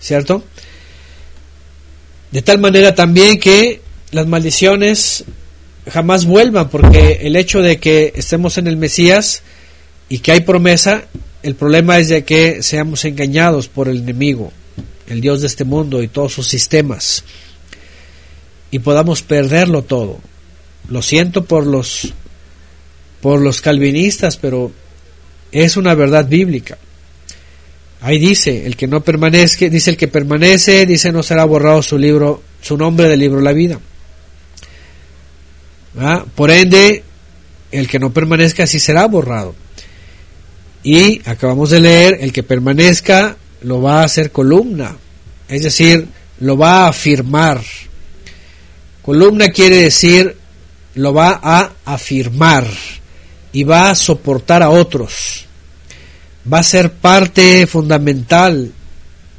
Speaker 1: ¿Cierto? De tal manera también que las maldiciones jamás vuelvan, porque el hecho de que estemos en el Mesías y que hay promesa, el problema es de que seamos engañados por el enemigo, el Dios de este mundo y todos sus sistemas, y podamos perderlo todo. Lo siento por los por los calvinistas, pero es una verdad bíblica. Ahí dice, el que no permanezca, dice el que permanece, dice no será borrado su libro, su nombre del libro la vida. Por ende, el que no permanezca así será borrado. Y acabamos de leer, el que permanezca lo va a hacer columna, es decir, lo va a afirmar. Columna quiere decir lo va a afirmar y va a soportar a otros. Va a ser parte fundamental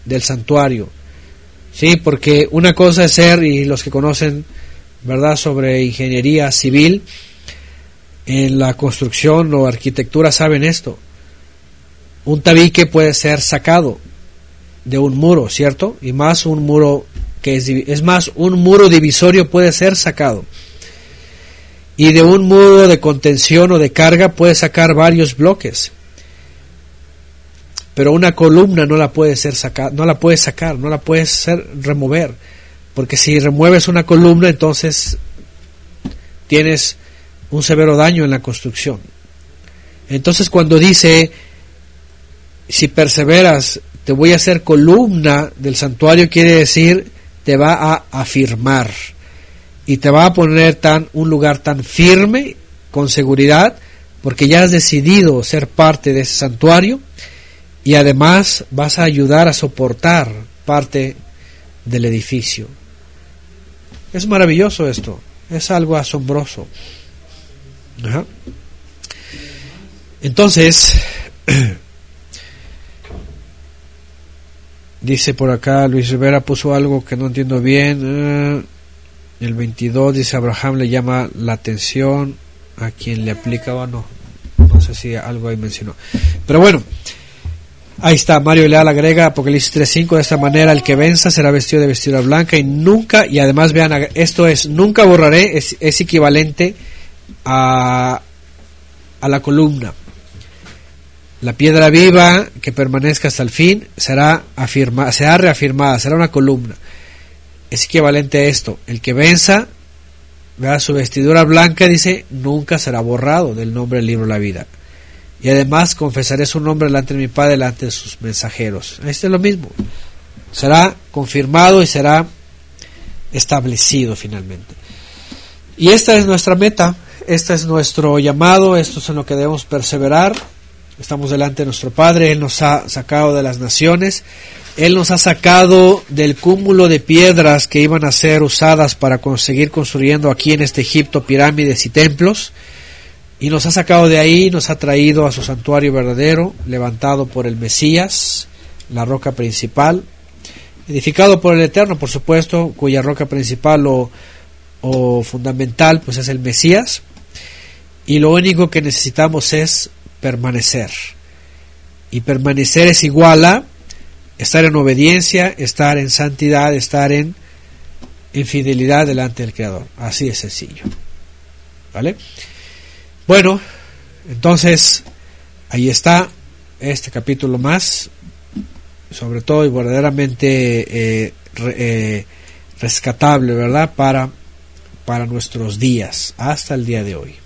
Speaker 1: del santuario. Sí, porque una cosa es ser, y los que conocen, ¿verdad?, sobre ingeniería civil, en la construcción o arquitectura saben esto. Un tabique puede ser sacado de un muro, ¿cierto? Y más un muro que es, es más, un muro divisorio puede ser sacado. Y de un muro de contención o de carga puede sacar varios bloques. Pero una columna no la puede ser sacar, no la puedes sacar, no la puedes ser, remover, porque si remueves una columna entonces tienes un severo daño en la construcción. Entonces cuando dice si perseveras te voy a hacer columna del santuario quiere decir te va a afirmar y te va a poner tan un lugar tan firme con seguridad porque ya has decidido ser parte de ese santuario y además vas a ayudar a soportar parte del edificio. Es maravilloso esto, es algo asombroso. Entonces, dice por acá, Luis Rivera puso algo que no entiendo bien. Eh, el 22 dice Abraham le llama la atención a quien le aplicaba, no, no sé si algo ahí mencionó. Pero bueno, ahí está, Mario Leal agrega Apocalipsis 3.5, de esta manera el que venza será vestido de vestidura blanca y nunca, y además vean, esto es, nunca borraré, es, equivalente a, a la columna. La piedra viva que permanezca hasta el fin será, afirma, será reafirmada, será una columna es equivalente a esto. El que venza, vea su vestidura blanca, dice, nunca será borrado del nombre del libro de la vida. Y además confesaré su nombre delante de mi Padre, delante de sus mensajeros. Este es lo mismo. Será confirmado y será establecido finalmente. Y esta es nuestra meta, este es nuestro llamado, esto es en lo que debemos perseverar. Estamos delante de nuestro Padre, Él nos ha sacado de las naciones, él nos ha sacado del cúmulo de piedras que iban a ser usadas para conseguir construyendo aquí en este Egipto pirámides y templos. Y nos ha sacado de ahí, nos ha traído a su santuario verdadero, levantado por el Mesías, la roca principal, edificado por el Eterno, por supuesto, cuya roca principal o, o fundamental pues es el Mesías. Y lo único que necesitamos es permanecer. Y permanecer es igual a estar en obediencia, estar en santidad, estar en, fidelidad delante del Creador. Así de sencillo. ¿Vale? Bueno, entonces ahí está este capítulo más, sobre todo y verdaderamente eh, eh, rescatable, ¿verdad? Para, para nuestros días, hasta el día de hoy.